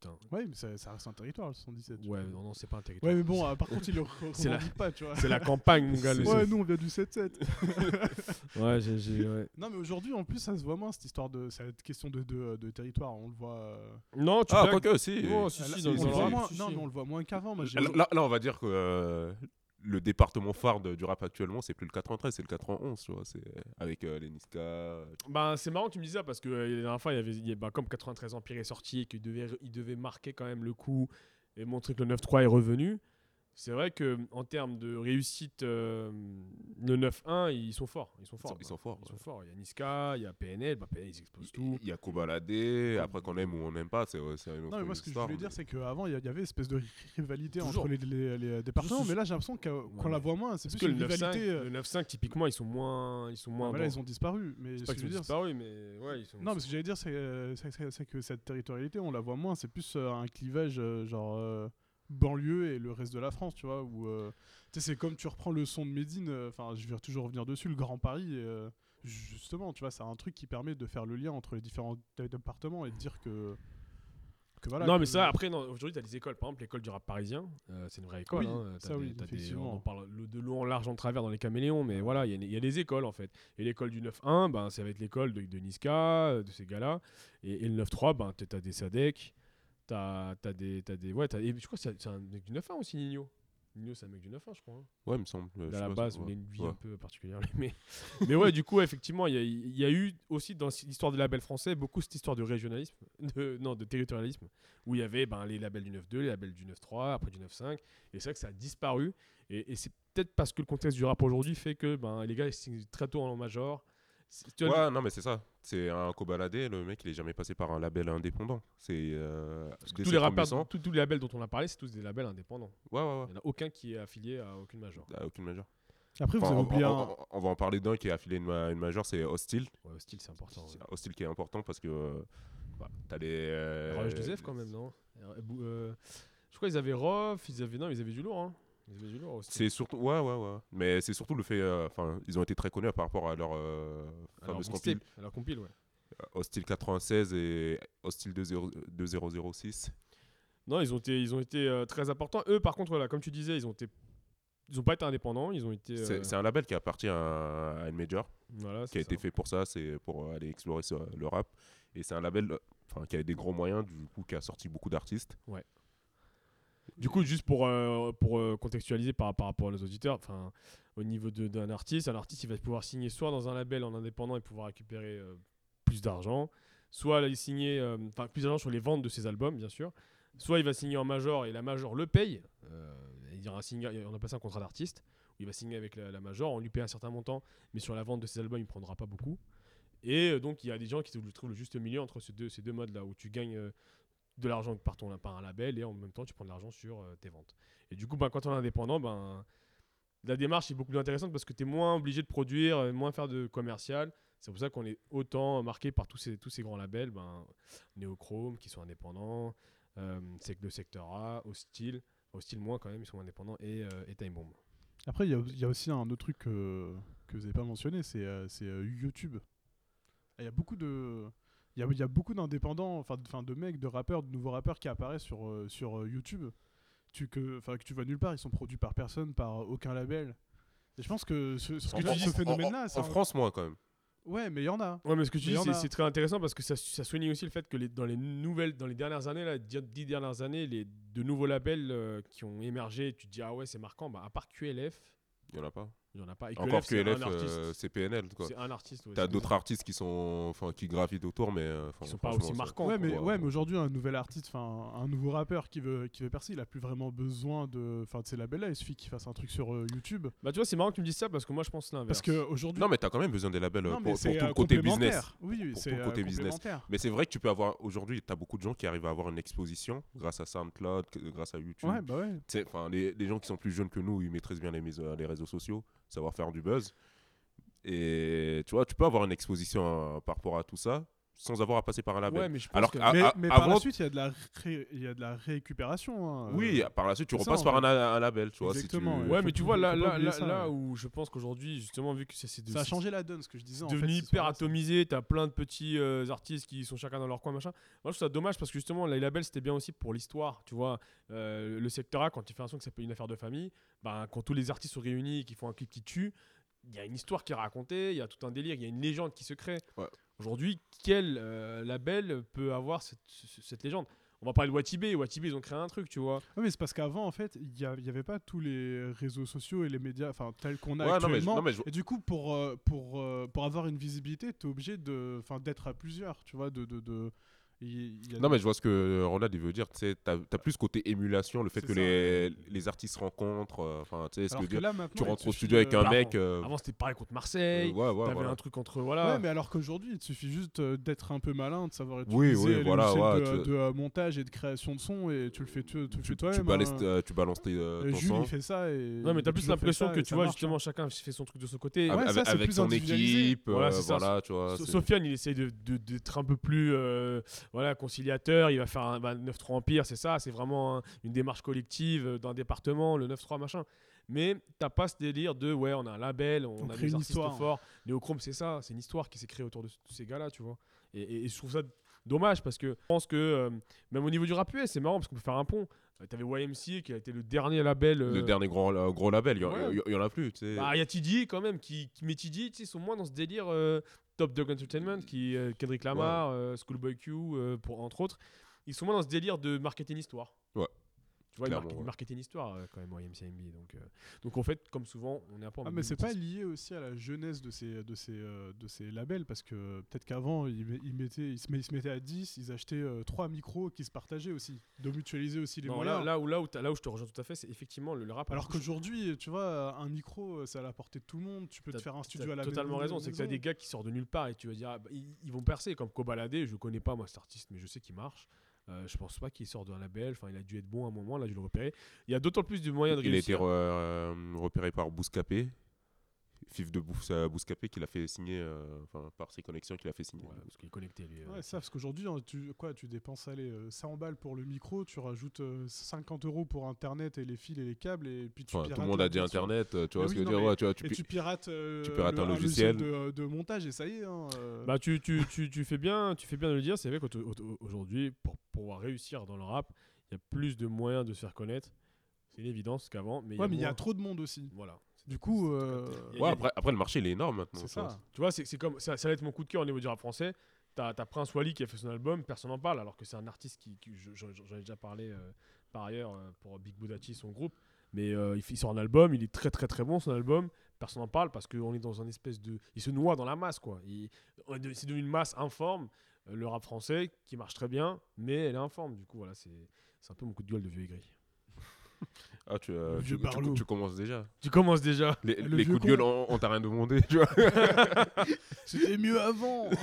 Putain. Ouais, mais ça, ça reste un territoire, le 77. tu Ouais, non, non, c'est pas un territoire. Ouais, mais bon, euh, par contre, il le C'est la- revendique pas, tu vois. C'est la campagne, mon gars. Ouais, nous, on vient du 7-7. Ouais, j'ai- j'ai- ouais. non, mais aujourd'hui, en plus, ça se voit moins, cette histoire de. Cette question de, de, de territoire. On le voit. euh, Non, tu Ah, blagues. quoique, si. Oh, si, si, on le voit moins- si, Non, si. mais on le voit moins qu'avant. Là, on va dire que euh, le département phare du rap actuellement, c'est plus le 93, c'est le 91, tu vois. C'est avec euh, les Niska. euh, Bah, c'est marrant que tu me dis ça parce que euh, la dernière fois, il y avait, bah, comme 93 Empire est sorti et qu'il devait, il devait marquer quand même le coup et montrer que le 9-3 est revenu. C'est vrai que en termes de réussite, euh, le 9-1, ils sont forts. Ils sont forts. ils sont forts. Ils sont ouais. forts. Il y a Niska, il y a PNL. Bah, PNL, ils explosent tout. Il y a Kobalade, après qu'on aime ou on n'aime pas, c'est une autre Non, mais moi, ce que je voulais mais- dire, c'est qu'avant, il y a- il y avait une espèce de rivalité Toujours. entre les, les- les départements, mais là, j'ai l'impression qu'on Ouais, la voit moins. C'est plus que une le 9-5, rivalité. euh, le 9-5, typiquement, ils sont moins. Ils sont moins ah, mais là, ils ont disparu. Mais C'est ce pas que je qu'ils veux ont disparu, mais ouais, ils sont. Non, mais ce que j'allais dire, c'est euh, c'est- que cette territorialité, on la voit moins. C'est plus euh, un clivage euh, genre euh, banlieue et le reste de la France, tu vois. Où euh, c'est comme tu reprends le son de Médine. euh, Enfin, je vais toujours revenir dessus, le Grand Paris. et, euh, justement, tu vois, c'est un truc qui permet de faire le lien entre les différents dé- départements et de dire que. que voilà, non, que mais ça, après, aujourd'hui, tu as des écoles. Par exemple, l'école du rap parisien, euh, c'est une vraie école. Oui, hein, ça, des- oui, des- on parle le- de long en large en travers dans les caméléons, mais voilà, il y, a- il y a des écoles en fait. Et l'école du 9-1, ben, ça va être l'école de, de Niska, de ces gars-là. Et, et le 9-3, ben, tu as des SADEC, tu as, des. T'as des ouais, t'as- et je crois que c'est un mec du 9-1 aussi, Nino. Nino, c'est un mec du 9-1, je crois. hein. Ouais, il me semble. à la base, il a une vie Ouais. un peu particulière. Mais, mais ouais, du coup, effectivement, il y y a eu aussi dans l'histoire des labels français beaucoup cette histoire de régionalisme, de, non, de territorialisme, où il y avait ben, les labels du 9-2, les labels du 9-3, après du 9-5. Et c'est vrai que ça a disparu. Et, et c'est peut-être parce que le contexte du rap aujourd'hui fait que ben, les gars, ils signent très tôt en major. Tu Ouais, non, mais c'est ça. C'est un Kobalade, le mec, il est jamais passé par un label indépendant. C'est. Euh, tous les rappeurs, tous, tous les labels dont on a parlé, c'est tous des labels indépendants. Ouais, ouais, ouais. Il n'y en a aucun qui est affilié à aucune major. Ah, aucune major. Après, vous avez oublié on- un. on- on va en parler d'un qui est affilié à une, ma- une major, c'est Hostile. Ouais, style, c'est important. Ouais. Hostile qui est important parce que euh, bah, t'as des. euh, Zef quand même, non? Euh, euh, Je crois qu'ils avaient Rof, ils avaient non, ils avaient du lourd. Hein. C'est surtout, ouais, ouais, ouais. Mais c'est surtout le fait, euh, enfin, ils ont été très connus par rapport à leur euh, Alors, fameuse mixtape, compile, alors compile, ouais. Hostile 96 et Hostile 20 2006. Non, ils ont été, ils ont été euh, très importants. Eux, par contre, voilà, comme tu disais, ils ont été, ils ont pas été indépendants. Ils ont été. euh, C'est un label qui appartient à, à une major, voilà, qui a été fait pour ça, c'est pour aller explorer ce- le rap. Et c'est un label, euh, qui a des gros moyens, du coup, qui a sorti beaucoup d'artistes. Du coup, juste pour, euh, pour euh, contextualiser par, par rapport aux auditeurs, enfin, au niveau d'un artiste, un artiste, il va pouvoir signer soit dans un label en indépendant et pouvoir récupérer euh, plus d'argent, soit il signer, enfin, plus d'argent sur les ventes de ses albums, bien sûr. Soit il va signer en major et la major le paye. il y aura un signe- on appelle ça un contrat d'artiste, où il va signer avec la, major, on lui paye un certain montant, mais sur la vente de ses albums, il ne prendra pas beaucoup. Et donc, il y a des gens qui trouvent le juste milieu entre ces deux, ces deux modes-là, où tu gagnes de l'argent par, ton, par un label et en même temps, tu prends de l'argent sur euh, tes ventes. Et du coup, ben, quand on est indépendant, ben, la démarche est beaucoup plus intéressante parce que tu es moins obligé de produire, euh, moins faire de commercial. C'est pour ça qu'on est autant marqué par tous ces, tous ces grands labels, ben, Neochrome, qui sont indépendants, euh, le secteur A, Hostile, Hostile moins quand même, ils sont indépendants, et, euh, et Time Bomb. Après, il y, a- aussi un autre truc que, que vous n'avez pas mentionné, c'est euh, euh, YouTube. Il y a beaucoup de. Il y a, il y a beaucoup d'indépendants, enfin de, mecs, de rappeurs, de nouveaux rappeurs qui apparaissent sur, euh, sur euh, YouTube. Tu, que, enfin, que tu vois nulle part, ils sont produits par personne, par aucun label. Et je pense que ce, ce, En, ce- en- ce en- phénomène-là, en- c'est en France, moins quand même. Ouais, mais il y en a. Ouais, mais ce que tu Mais dis, c'est- très intéressant parce que ça, ça souligne aussi le fait que les, dans les nouvelles, dans les dernières années, là, dix dix dernières années, les de nouveaux labels euh, qui ont émergé, tu te dis ah ouais c'est marquant, bah à part QLF, Il y en a pas. Il y en a pas. Et Encore que LF, euh, c'est PNL. quoi. C'est un artiste. ouais, T'as d'autres artistes qui sont, enfin, qui gravitent autour, mais euh, Qui sont pas aussi marquants. Ouais, mais, ouais, mais aujourd'hui, un nouvel artiste, enfin, un nouveau rappeur qui veut, qui veut percer, il a plus vraiment besoin de, enfin, de ces labels-là. Il suffit qu'il fasse un truc sur euh, YouTube. Bah, tu vois, c'est marrant que tu me dises ça parce que moi, je pense l'inverse. Parce qu'aujourd'hui. Non, mais t'as quand même besoin des labels euh, Non, pour, tout euh, le côté business. Oui, c'est tout le euh, côté business. Mais c'est vrai que tu peux avoir aujourd'hui, tu as beaucoup de gens qui arrivent à avoir une exposition grâce à SoundCloud, que- grâce à YouTube. Ouais, bah ouais. Enfin, les, les gens qui sont plus jeunes que nous, ils maîtrisent bien les réseaux sociaux, savoir faire du buzz. Et tu vois, tu peux avoir une exposition euh, par rapport à tout ça sans avoir à passer par un label. Ouais, mais je pense Alors que- qu'à- mais, à- mais par avant- la suite, il y a de la, ré- il y a de la récupération. hein, euh. Oui, par la suite, tu ça, repasses par un, un label, tu vois. si tu- Exactement, ouais. Ouais, mais tu vois, là, faut pas là, oublier là, ça, là ouais. où je pense qu'aujourd'hui, justement, vu que c'est de- Ça a changé la donne, ce que je disais. en devenu fait, hyper atomisé, t'as plein de petits euh, artistes qui sont chacun dans leur coin, machin. Moi, je trouve ça dommage parce que justement, les labels, c'était bien aussi pour l'histoire, tu vois. Euh, le secteur A, quand il fait un son que ça peut une affaire de famille, ben, quand tous les artistes sont réunis et qu'ils font un clip qui tue, il y a une histoire qui est racontée, il y a tout un délire, il y a une légende qui se crée. Ouais. Aujourd'hui, quel euh, label peut avoir cette, ce- cette légende? On va parler de Watibé. Watibé, ils ont créé un truc, tu vois. Ouais, mais c'est parce qu'avant, en fait, il n'y avait pas tous les réseaux sociaux et les médias enfin, tels qu'on a Ouais, non, mais je- actuellement. non, mais je- Et du coup, pour, euh, pour, euh, pour avoir une visibilité, tu es obligé de- enfin, d'être à plusieurs, tu vois. De, de, de- il- il y a Non, mais je vois ce que Ronald il veut dire. Tu sais, t'as as plus côté émulation, le fait que ça. les, les artistes rencontrent. euh, Enfin, tu sais, ce que Alors je que veux dire. là, maintenant, Tu il rentres au studio avec un Bah, mec. euh, Avant, c'était pareil contre euh, Marseille. ouais, ouais, T'avais voilà. un truc entre. Voilà. Ouais, mais alors qu'aujourd'hui, il suffit juste euh, d'être un peu malin, de savoir Oui, utiliser oui, les voilà, de, tu- de, euh, montage et de création de son et tu le fais, tu, tu le fais toi-même. tu balances, hein. euh, tu balances tes, euh, Jules, son il fait ça. Et Ouais, mais t'as plus l'impression que tu vois, justement, hein. chacun fait son truc de son côté. avec, son équipe. Voilà, euh, c'est ça. voilà, tu vois. Sofiane, il essaye d'être un peu plus euh, voilà, conciliateur. Il va faire un bah, 9-3 Empire, c'est ça. C'est vraiment un- une démarche collective euh, d'un département, le 9-3 machin. Mais t'as pas ce délire de ouais, on a un label, on, On a des une artistes histoire. forts. Néochrome, c'est ça. C'est une histoire qui s'est créée autour de ces gars-là, tu vois. Et, et- et je trouve ça dommage parce que je pense que euh, même au niveau du rap US, c'est marrant parce qu'on peut faire un pont. Euh, T'avais YMCA qui a été le dernier label. Le dernier gros, euh, gros label, il y, en- Ouais. il y- il y en a plus. Bah, il y a TD quand même, qui, qui mais sais, ils sont moins dans ce délire euh, Top Dog Entertainment, qui euh, Kendrick Lamar, euh, Schoolboy Q, euh, pour, entre autres. Ils sont moins dans ce délire de marketing histoire. Tu vois, marquent- ouais. marketing histoire euh, quand même, YMCMB. Donc, euh, donc en fait, comme souvent, on est un peu en Ah, mais c'est pas lié aussi à la jeunesse de ces, de ces, euh, de ces labels parce que peut-être qu'avant ils, ils mettaient, ils, se, met- ils se mettaient à 10, ils achetaient euh, trois micros qui se partageaient aussi, de mutualiser aussi les Non, moyens. là, là, où, là, où t'as- là où je te rejoins tout à fait, c'est effectivement le, le rap. Alors qu'aujourd'hui, tu vois, un micro, c'est à la portée de tout le monde. Tu peux te faire un studio à la totalement raison, c'est que t'as des gars qui sortent de nulle part et tu vas dire ah, bah, ils, ils vont percer comme Kobalade, je connais pas moi cet artiste mais je sais qu'il marche. Euh, je pense pas qu'il sort d'un label, enfin il a dû être bon à un moment, là je le repérer. Il y a d'autant plus de moyens de Il a été réussir. re- euh, repéré par Bouscapé, Fif de Bous- euh, Bouscapé, qui l'a fait signer, euh, enfin, par ses connexions, qu'il a fait signer. Ouais, parce qu'il est connecté lui. euh. Ouais, ça, parce qu'aujourd'hui, hein, tu, quoi, tu dépenses allez, euh, 100 balles pour le micro, tu rajoutes euh, 50 euros pour Internet et les fils et les câbles, et puis tu Enfin, tout pirates le monde a dit. Internet, tu vois Mais ce oui, que je veux dire mais- ouais, tu vois, tu Et pi- tu pirates, euh, tu pirates le- un logiciel. de, de montage et ça y est. hein, euh. Bah tu, tu, tu, tu fais bien, tu fais bien de le dire, c'est vrai qu'aujourd'hui pour pouvoir réussir dans le rap, il y a plus de moyens de se faire connaître. C'est une évidence qu'avant, mais ouais, mais il y a trop de monde aussi. voilà. Du coup, euh, Ouais, après, après, le marché, il est énorme maintenant. c'est tu vois. ça. Tu vois, c'est c'est comme ça, ça va être mon coup de cœur au niveau du rap français. T'as as Prince Wally qui a fait son album, personne n'en parle, alors que c'est un artiste qui, qui- je- je- j'en ai déjà parlé euh, par ailleurs euh, pour Big Budachi, son groupe. Mais euh, il, il sort un album, il est très très très bon son album. Personne n'en parle parce qu'on est dans un espèce de, il se noie dans la masse quoi. C'est devenu une masse informe. le rap français qui marche très bien, mais elle est informe. Du coup voilà, c'est c'est un peu mon coup de gueule de vieux aigri. Ah, tu, euh, tu, commences déjà. Tu commences déjà. Les, Le les vieux coups de gueule, on, on t'a rien demandé, tu vois. C'était mieux avant.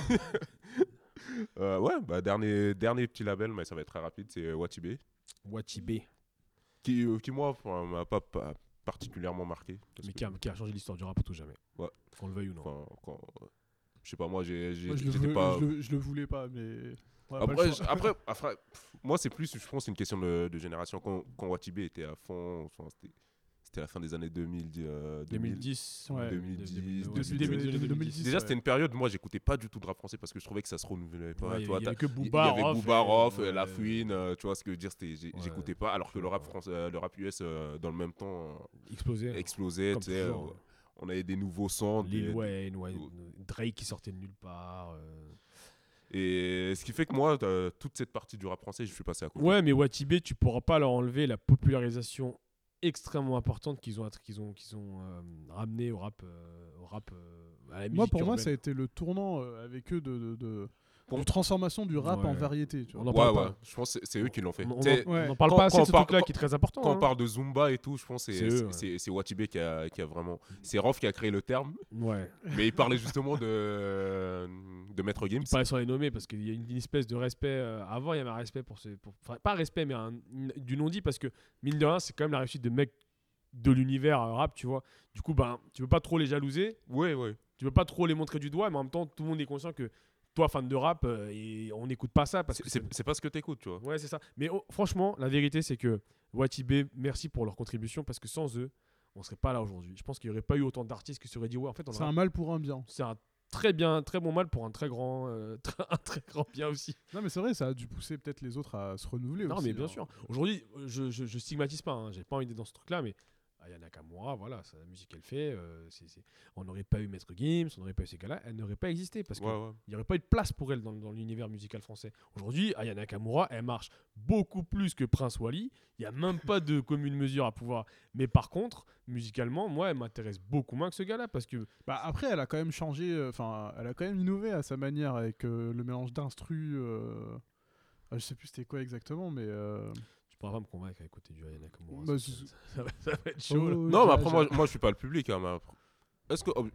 Euh, ouais, bah, dernier, dernier petit label, mais ça va être très rapide, c'est euh, Watibé. Watibé, Qui, euh, qui moi, m'a pas, pas particulièrement marqué. mais qui a, qui a changé l'histoire du rap pour tout jamais. Ouais. Qu'on le veuille ou non. enfin, quand- je sais pas, moi, j'ai, j'ai- Moi, je, le pas. je le- je le voulais pas, mais. Après, après, après, pff, moi, c'est plus, je pense, une question de, de génération. Quand, quand Watibé était à fond, enfin, c'était, c'était la fin des années 2000. euh, 2000. 2010. Ouais. 2010, ouais, Depuis c'est début des années 2010. 2010. Déjà, ouais. c'était une période, moi, j'écécoutais pas du tout de rap français parce que je trouvais que ça se renouvelait pas. Ouais, il y avait que Rof, ouais, La Fouine, euh, tu vois ce que je veux dire, j'écoutais pas, alors que le rap, français, euh, le rap US, euh, dans le même temps, euh, explosait, toujours, euh, ouais. on avait des nouveaux sons. Lil des- Wayne, Drake qui sortait de nulle part. Et ce qui fait que moi, euh, toute cette partie du rap français, je suis passé à côté. Ouais, mais Watibé, tu pourras pas leur enlever la popularisation extrêmement importantes qu'ils ont, qu'ils ont, qu'ils ont euh, ramené au rap, euh, au rap euh, à la musique Moi, pour moi, ça a été le tournant avec eux de, de, de- Pour- de transformation du rap en variété. Tu vois. On en Ouais, parle ouais. pas. Je pense que c'est- eux qui l'ont fait. On- on Tu sais, en- Ouais. on en parle Quand- pas assez de ce truc-là qui est très important. Quand on hein. parle de Zumba et tout, je pense que C'est Watibé qui a, qui a vraiment. C'est Rof qui a créé le terme, Ouais. mais il parlait justement de, de Maître Games. Pas sans les nommer parce qu'il y a une, une espèce de respect. euh, avant, il y avait un respect pour ce. pour- Enfin, pas respect, mais un- une- du non-dit parce que, mine de rien, c'est quand même la réussite de mecs de l'univers euh, rap, tu vois. Du coup, ben, tu veux pas trop les jalouser, Ouais, ouais. tu veux pas trop les montrer du doigt, mais en même temps, tout le monde est conscient que toi, fan de rap, euh, et on n'écoute pas ça parce C'est- que C'est pas ce que t'écoutes, tu vois. Ouais, c'est ça. Mais oh, franchement, la vérité, c'est que Watibé, merci pour leur contribution parce que sans eux, on serait pas là aujourd'hui. Je pense qu'il y aurait pas eu autant d'artistes qui se seraient dit, ouais, en fait, on C'est a- un mal pour un bien. c'est un très bien, très bon mal pour un très grand, euh, un très grand bien aussi. Non, mais c'est vrai, ça a dû pousser peut-être les autres à se renouveler Non, aussi, mais bien hein. sûr. Aujourd'hui, je, je, je stigmatise pas. Hein. J'ai pas envie d'être dans ce truc-là, mais Aya Nakamura, voilà, c'est la musique qu'elle fait. euh, c'est- c'est- On n'aurait pas eu Maître Gims, on n'aurait pas eu ces gars-là, elle n'aurait pas existé parce qu'il ouais. n'y aurait pas eu de place pour elle dans, dans l'univers musical français. Aujourd'hui, Aya Nakamura, elle marche beaucoup plus que Prince Wally. Il n'y a même pas de commune mesure à pouvoir. Mais par contre, musicalement, moi, elle m'intéresse beaucoup moins que ce gars-là parce que Bah, après, elle a quand même changé, euh, enfin, elle a quand même innové à sa manière avec euh, le mélange d'instru. euh, ah, je sais plus c'était quoi exactement, mais. Euh, pourras pas me convaincre à écouter du Aya Nakamura. Bah, ça, c'est- ça va, ça va être chaud. là. oh, Non, mais après, moi, moi, je suis pas le public. Hein, mais après- Est-ce que. oh,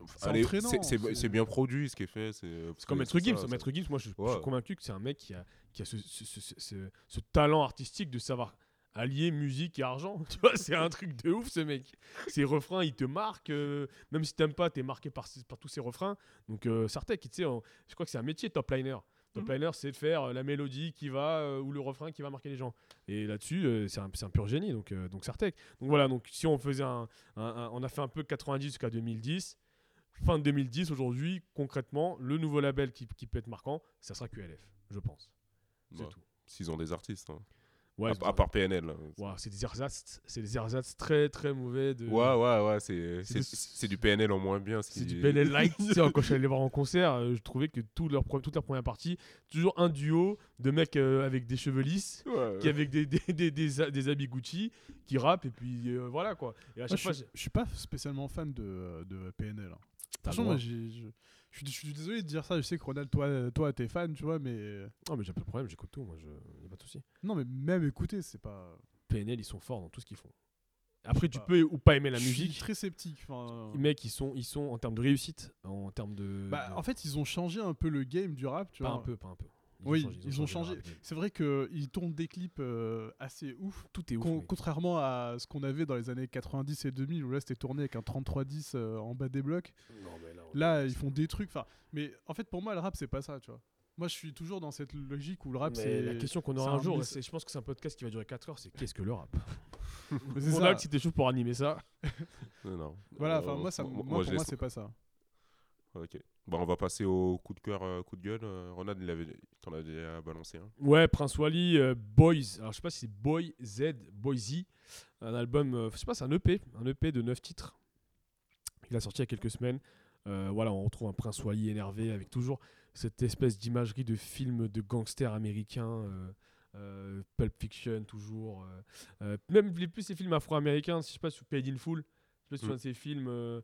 C'est bien produit ce qui est fait. C'est C'est comme Maître Gims. Maître Gims, moi, je, suis convaincu que c'est un mec qui a, qui a ce, ce- ce- ce- ce- ce talent artistique de savoir allier musique et argent. Tu vois, c'est un truc de ouf, ce mec. Ses refrains, ils te marquent. euh, même si t'aimes pas, t'es marqué par, par tous ses refrains. Donc, euh, Sartek, tu sais, je crois que c'est un métier top liner. Top liner, c'est de faire euh, la mélodie qui va euh, ou le refrain qui va marquer les gens. Et là-dessus, euh, c'est un, pur génie. Donc, euh, donc Sartek. Donc voilà. Donc si on faisait un, un- un- on a fait un peu 90 jusqu'à 2010. Fin de 2010, aujourd'hui, concrètement, le nouveau label qui, qui peut être marquant, ça sera QLF, je pense. C'est tout. S'ils ont des artistes. hein. Ouais, à, à part PNL. là. Ouais, c'est des ersatz, c'est des ersatz très très mauvais. De... Ouais, ouais, ouais. C'est C'est c'est- du PNL en moins bien. ce C'est du PNL light. Tu sais, quand je suis allé les voir en concert, euh, je trouvais que tout leur, toute leur première partie, toujours un duo de mecs euh, avec des cheveux lisses, Ouais. qui avec des, des, des, des, des habits Gucci, qui rappent, et puis euh, voilà quoi. Et à chaque je, fois, suis, je suis pas spécialement fan de, de PNL. hein. T'as le Franchement, moi, j'ai- je, je suis- suis désolé de dire ça. Je sais que Ronald, toi, toi t'es fan, tu vois, mais. Non, mais j'ai pas de problème, j'écoute tout, moi, je... y a pas de souci. Non, mais même écouter, c'est pas. PNL, ils sont forts dans tout ce qu'ils font. Après, tu peux ou pas aimer la Je suis musique. très sceptique. Les mecs, ils sont, ils sont en termes de réussite, en termes de. Bah, de- en fait, ils ont changé un peu le game du rap, tu pas vois. un peu, pas un peu. oui, ils ont changé. C'est vrai qu'ils tournent des clips euh, assez ouf. Tout est ouf. con- contrairement à ce qu'on avait dans les années 90 et 2000 où là c'était tourné avec un 3310 euh, en bas des blocs. Non, mais là, Là, ils font des trucs. Enfin, mais en fait, pour moi, le rap c'est pas ça, tu vois. Moi, je suis toujours dans cette logique où le rap c'est. la question qu'on aura un un jour, je pense que c'est un podcast qui va durer 4 heures, c'est qu'est-ce que le rap? C'est ça. si t'es chaud pour animer ça. Non, non. Voilà, Euh, enfin, moi, ça, moi- pour moi, c'est pas ça. Ok. Bon, on va passer au coup de cœur, euh, coup de gueule. Euh, Ronald, il avait, t'en as déjà balancé un. Ouais, Prince Wally, euh, Boys. Alors, je sais pas si c'est Boy Z, Boysy. Un album, euh, je sais pas, c'est un EP. Un EP de 9 titres. Il a sorti il y a quelques semaines. Euh, voilà, on retrouve un Prince Wally énervé avec toujours cette espèce d'imagerie de film de gangsters américains. euh, euh, Pulp Fiction, toujours. euh, même les plus ces films afro-américains, je sais pas, sur Paid in Full. Je sais pas si tu Mm. vois de ces films.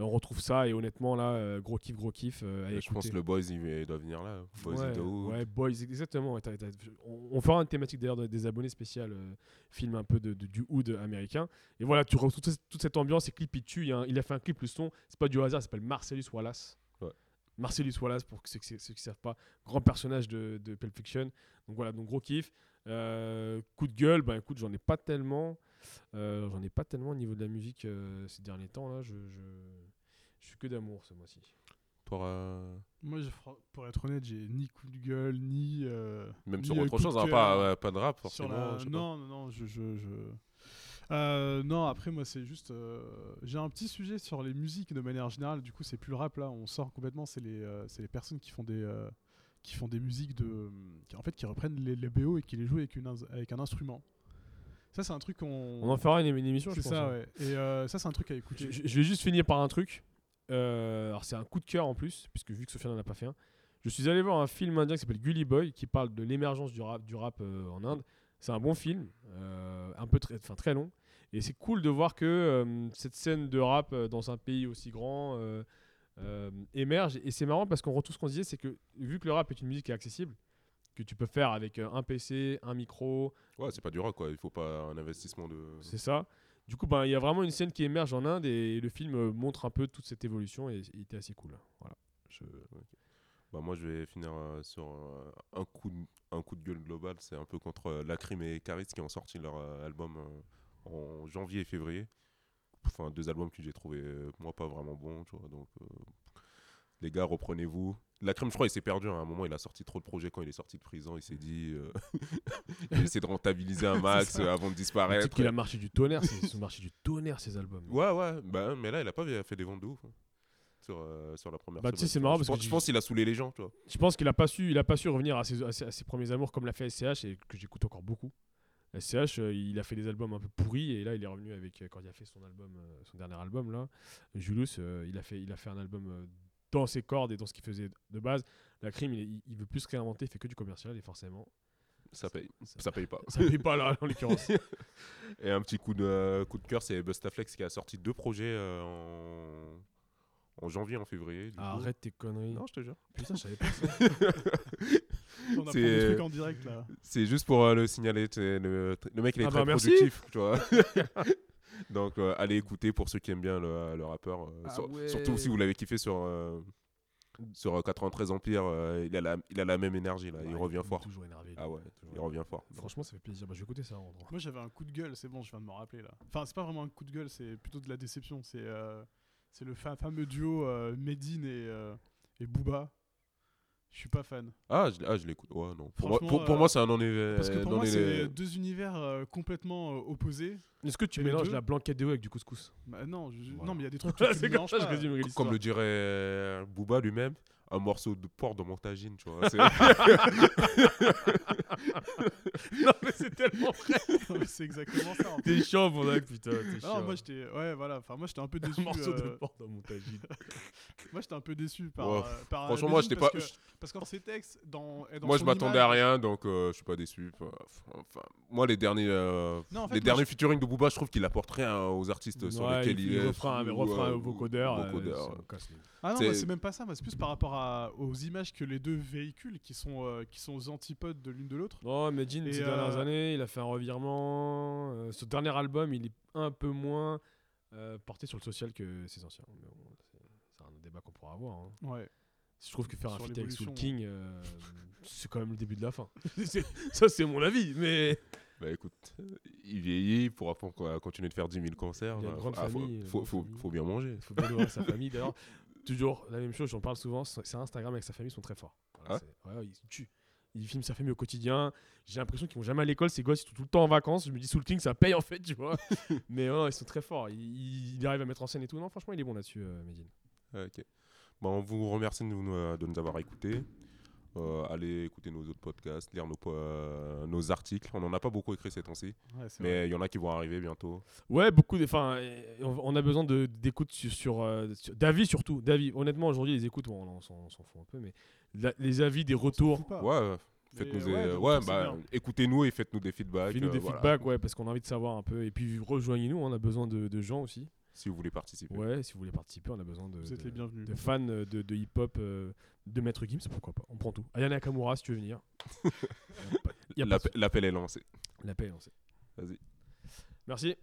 Euh, on retrouve ça et honnêtement, là, euh, gros kiff, gros kiff. euh, à je pense que le Boys, il, doit venir là. Boys ouais, ouais, Boys, exactement. on, on fera une thématique d'ailleurs de- des abonnés spécial, euh, film un peu de, de- du hood américain. Et voilà, tu retrouves toute, toute cette ambiance, ces clips, il tue. Il, a un- il a fait un clip, le son, c'est pas du hasard, il s'appelle Marcellus Wallace. Ouais. Marcellus Wallace, pour ceux, qui- ceux qui savent pas, grand personnage de, de Pulp Fiction. Donc voilà, donc gros kiff. Euh, coup de gueule, ben écoute, j'en ai pas tellement. Euh, j'en ai pas tellement au niveau de la musique ces derniers temps. là Je, je, je suis que d'amour ce mois-ci. Pour, euh, Moi, je- pour être honnête, j'ai ni coup de gueule, ni. euh, Même ni, sur euh, autre chose, hein, pas, ouais, pas de rap forcément. la- je sais pas. Non, non, non, je. je, je- Euh, non, après, moi, c'est juste. euh, J'ai un petit sujet sur les musiques de manière générale. Du coup, c'est plus le rap là, on sort complètement. C'est les, euh, c'est les personnes qui font des. euh, qui font des musiques de. qui, en fait, qui reprennent les, les BO et qui les jouent avec, une, avec un instrument. Ça, c'est un truc qu'on. On en fera une, une émission, je C'est pense. ça, hein. ouais. Et euh, ça, c'est un truc à écouter. Je vais juste finir par un truc. Euh, alors c'est un coup de cœur en plus, puisque vu que Sofiane n'en a pas fait un. Je suis allé voir un film indien qui s'appelle Gully Boy, qui parle de l'émergence du rap, du rap euh, en Inde. C'est un bon film, euh, un peu très, enfin, très long. Et c'est cool de voir que cette scène de rap dans un pays aussi grand émerge. Et c'est marrant parce qu'on retrouve ce qu'on disait, c'est que vu que le rap est une musique qui est accessible, que tu peux faire avec un PC, un micro, Ouais, c'est pas du rock, quoi. Il faut pas un investissement de. c'est ça. Du coup, ben, il y a vraiment une scène qui émerge en Inde et le film euh, montre un peu toute cette évolution et il était assez cool. Voilà. Je- Bah, moi, je vais finir euh, sur euh, un, coup de, un coup de gueule global. C'est un peu contre Lacrim et Caris qui ont sorti leur album en janvier et février. Enfin, deux albums que j'ai trouvé, moi, pas vraiment bons. Tu vois, donc, les gars, reprenez-vous. Lacrim, je crois, il s'est perdu. hein. À un moment, il a sorti trop de projets quand il est sorti de prison. Il s'est dit. euh, il essaie de rentabiliser un max euh, avant de disparaître. type qu'il a marché du tonnerre, c'est ce marché du tonnerre ces albums. Ouais, ouais, bah, mais là, il a pas fait des ventes de ouf. hein, Sur, euh, sur la première Bah, tu sais, semaine. c'est marrant Je parce que pense- je pense qu'il a saoulé les gens, tu vois. Je pense qu'il a pas su, il a pas su revenir à ses, à ses- à ses premiers amours comme l'a fait SCH et que j'écoute encore beaucoup. SCH, euh, il a fait des albums un peu pourris et là il est revenu avec euh, quand il a fait son album, son dernier album là, Julius, il a fait, il a fait un album dans ses cordes et dans ce qu'il faisait de base. La crime, il, il- veut plus se réinventer, il fait que du commercial et forcément Ça paye. ça, Ça paye pas. ça paye pas là en l'occurrence. Et un petit coup de, coup de cœur, c'est Bustaflex qui a sorti deux projets euh, en, en janvier, en février. du coup. Arrête tes conneries. Non, je te jure. Putain, je savais pas ça. On apprend C'est- des trucs en direct là. C'est juste pour euh, le signaler. Le, le mec, il est Ah très bah, merci. productif, tu vois. Donc, euh, allez écouter pour ceux qui aiment bien le, le rappeur. euh, Ah sur- ouais. Surtout si vous l'avez kiffé sur, euh, sur euh, 93 Empire, euh, il, a la, il a la même énergie, là. il revient est fort. Toujours énervé. Ah ouais, Toujours il revient fort. Franchement, ça fait plaisir. Bah, je vais écouter ça. en. Moi j'avais un coup de gueule, c'est bon, je viens de me rappeler là. Enfin, c'est pas vraiment un coup de gueule, c'est plutôt de la déception. C'est euh, c'est le fa- fameux duo euh, Medine et, euh, et Booba. Je suis pas fan. Ah, je, ah, je l'écoute. Ouais, non. Pour, moi, Franchement, pour, pour euh, moi, c'est un non éve- Parce que pour non moi, c'est deux univers euh, complètement euh, opposés. Est-ce que tu mélanges la blanquette de veau avec du couscous? Bah, non, je- Voilà. non, mais il y a des trucs que tu mélanges. Comme le dirait Booba lui-même, un morceau de porc dans mon tagine, tu vois. c'est- non, mais c'est tellement vrai. C'est exactement ça. T'es chiant, mon acte, putain. T'es chiant. moi j'étais ouais voilà, enfin moi j'étais un peu un déçu. morceau de euh, porc dans mon tagine. moi j'étais un peu déçu par, Ouais, euh, par Franchement, moi, j'étais pas. parce que- parce qu'en ses textes dans, Moi, je m'attendais à rien, donc euh, je suis pas déçu. Enfin, moi, les derniers, euh, Non, en fait, les moi, derniers featuring de Booba, je trouve qu'il apporte rien aux artistes sur Ouais, lesquels il il, est. refrain, mais refrain euh, au vocodeur. euh, Ah non, C'est- même pas ça, c'est plus par rapport à, aux images que les deux véhiculent qui sont, euh, qui sont aux antipodes de l'une de l'autre. Jean, Et, ces dernières euh, années, il a fait un revirement. Euh, ce dernier album, il est un peu moins euh, porté sur le social que ses anciens. Mais bon, c'est un débat qu'on pourra avoir. hein. Ouais. Je trouve que faire un feat avec Soul. King, euh, c'est quand même le début de la fin. Ça, c'est mon avis, mais. Bah écoute, il vieillit, il pourra continuer de faire 10 000 concerts. Il y a une Ah, grande faut- famille, Faut, grande faut, famille. faut bien manger. Il faut bien nourrir sa famille. D'ailleurs, toujours la même chose, j'en parle souvent. C'est Instagram avec sa famille sont très forts. Voilà, Ah ouais, ils tuent. Ils filment sa famille au quotidien. J'ai l'impression qu'ils vont jamais à l'école. Ces gosses, ils sont tout le temps en vacances. Je me dis, Soul King, ça paye en fait, tu vois. Mais ils sont très forts. Ils, ils arrivent à mettre en scène et tout. Non, franchement, il est bon là-dessus, euh, Medine. Ok. Bon, on vous remercie de nous, euh, de nous avoir écoutés. Euh, allez écouter nos autres podcasts, lire nos, euh, nos articles. On n'en a pas beaucoup écrit ces temps-ci, Ouais, mais il y en a qui vont arriver bientôt. Ouais, beaucoup. Enfin, on, a besoin de- d'écoute sur, sur, euh, sur- d'avis surtout. D'avis. Honnêtement, aujourd'hui, les écoutes, bon, on s'en fout un peu, mais la- les avis, des retours. Ouais, faites-nous des- bah, écoutez-nous et faites-nous des feedbacks. Fais-nous euh, des voilà. feedbacks, ouais, parce qu'on a envie de savoir un peu. Et puis rejoignez-nous, on a besoin de, de gens aussi. Si vous voulez participer. Ouais, si vous voulez participer, on a besoin de, Vous êtes de- les bienvenus. de fans euh, de, de hip-hop, euh, de Maître Gims, pourquoi pas. On prend tout. Ayane Nakamura, si tu veux venir. L'appel est lancé. L'appel est lancé. Vas-y. Merci.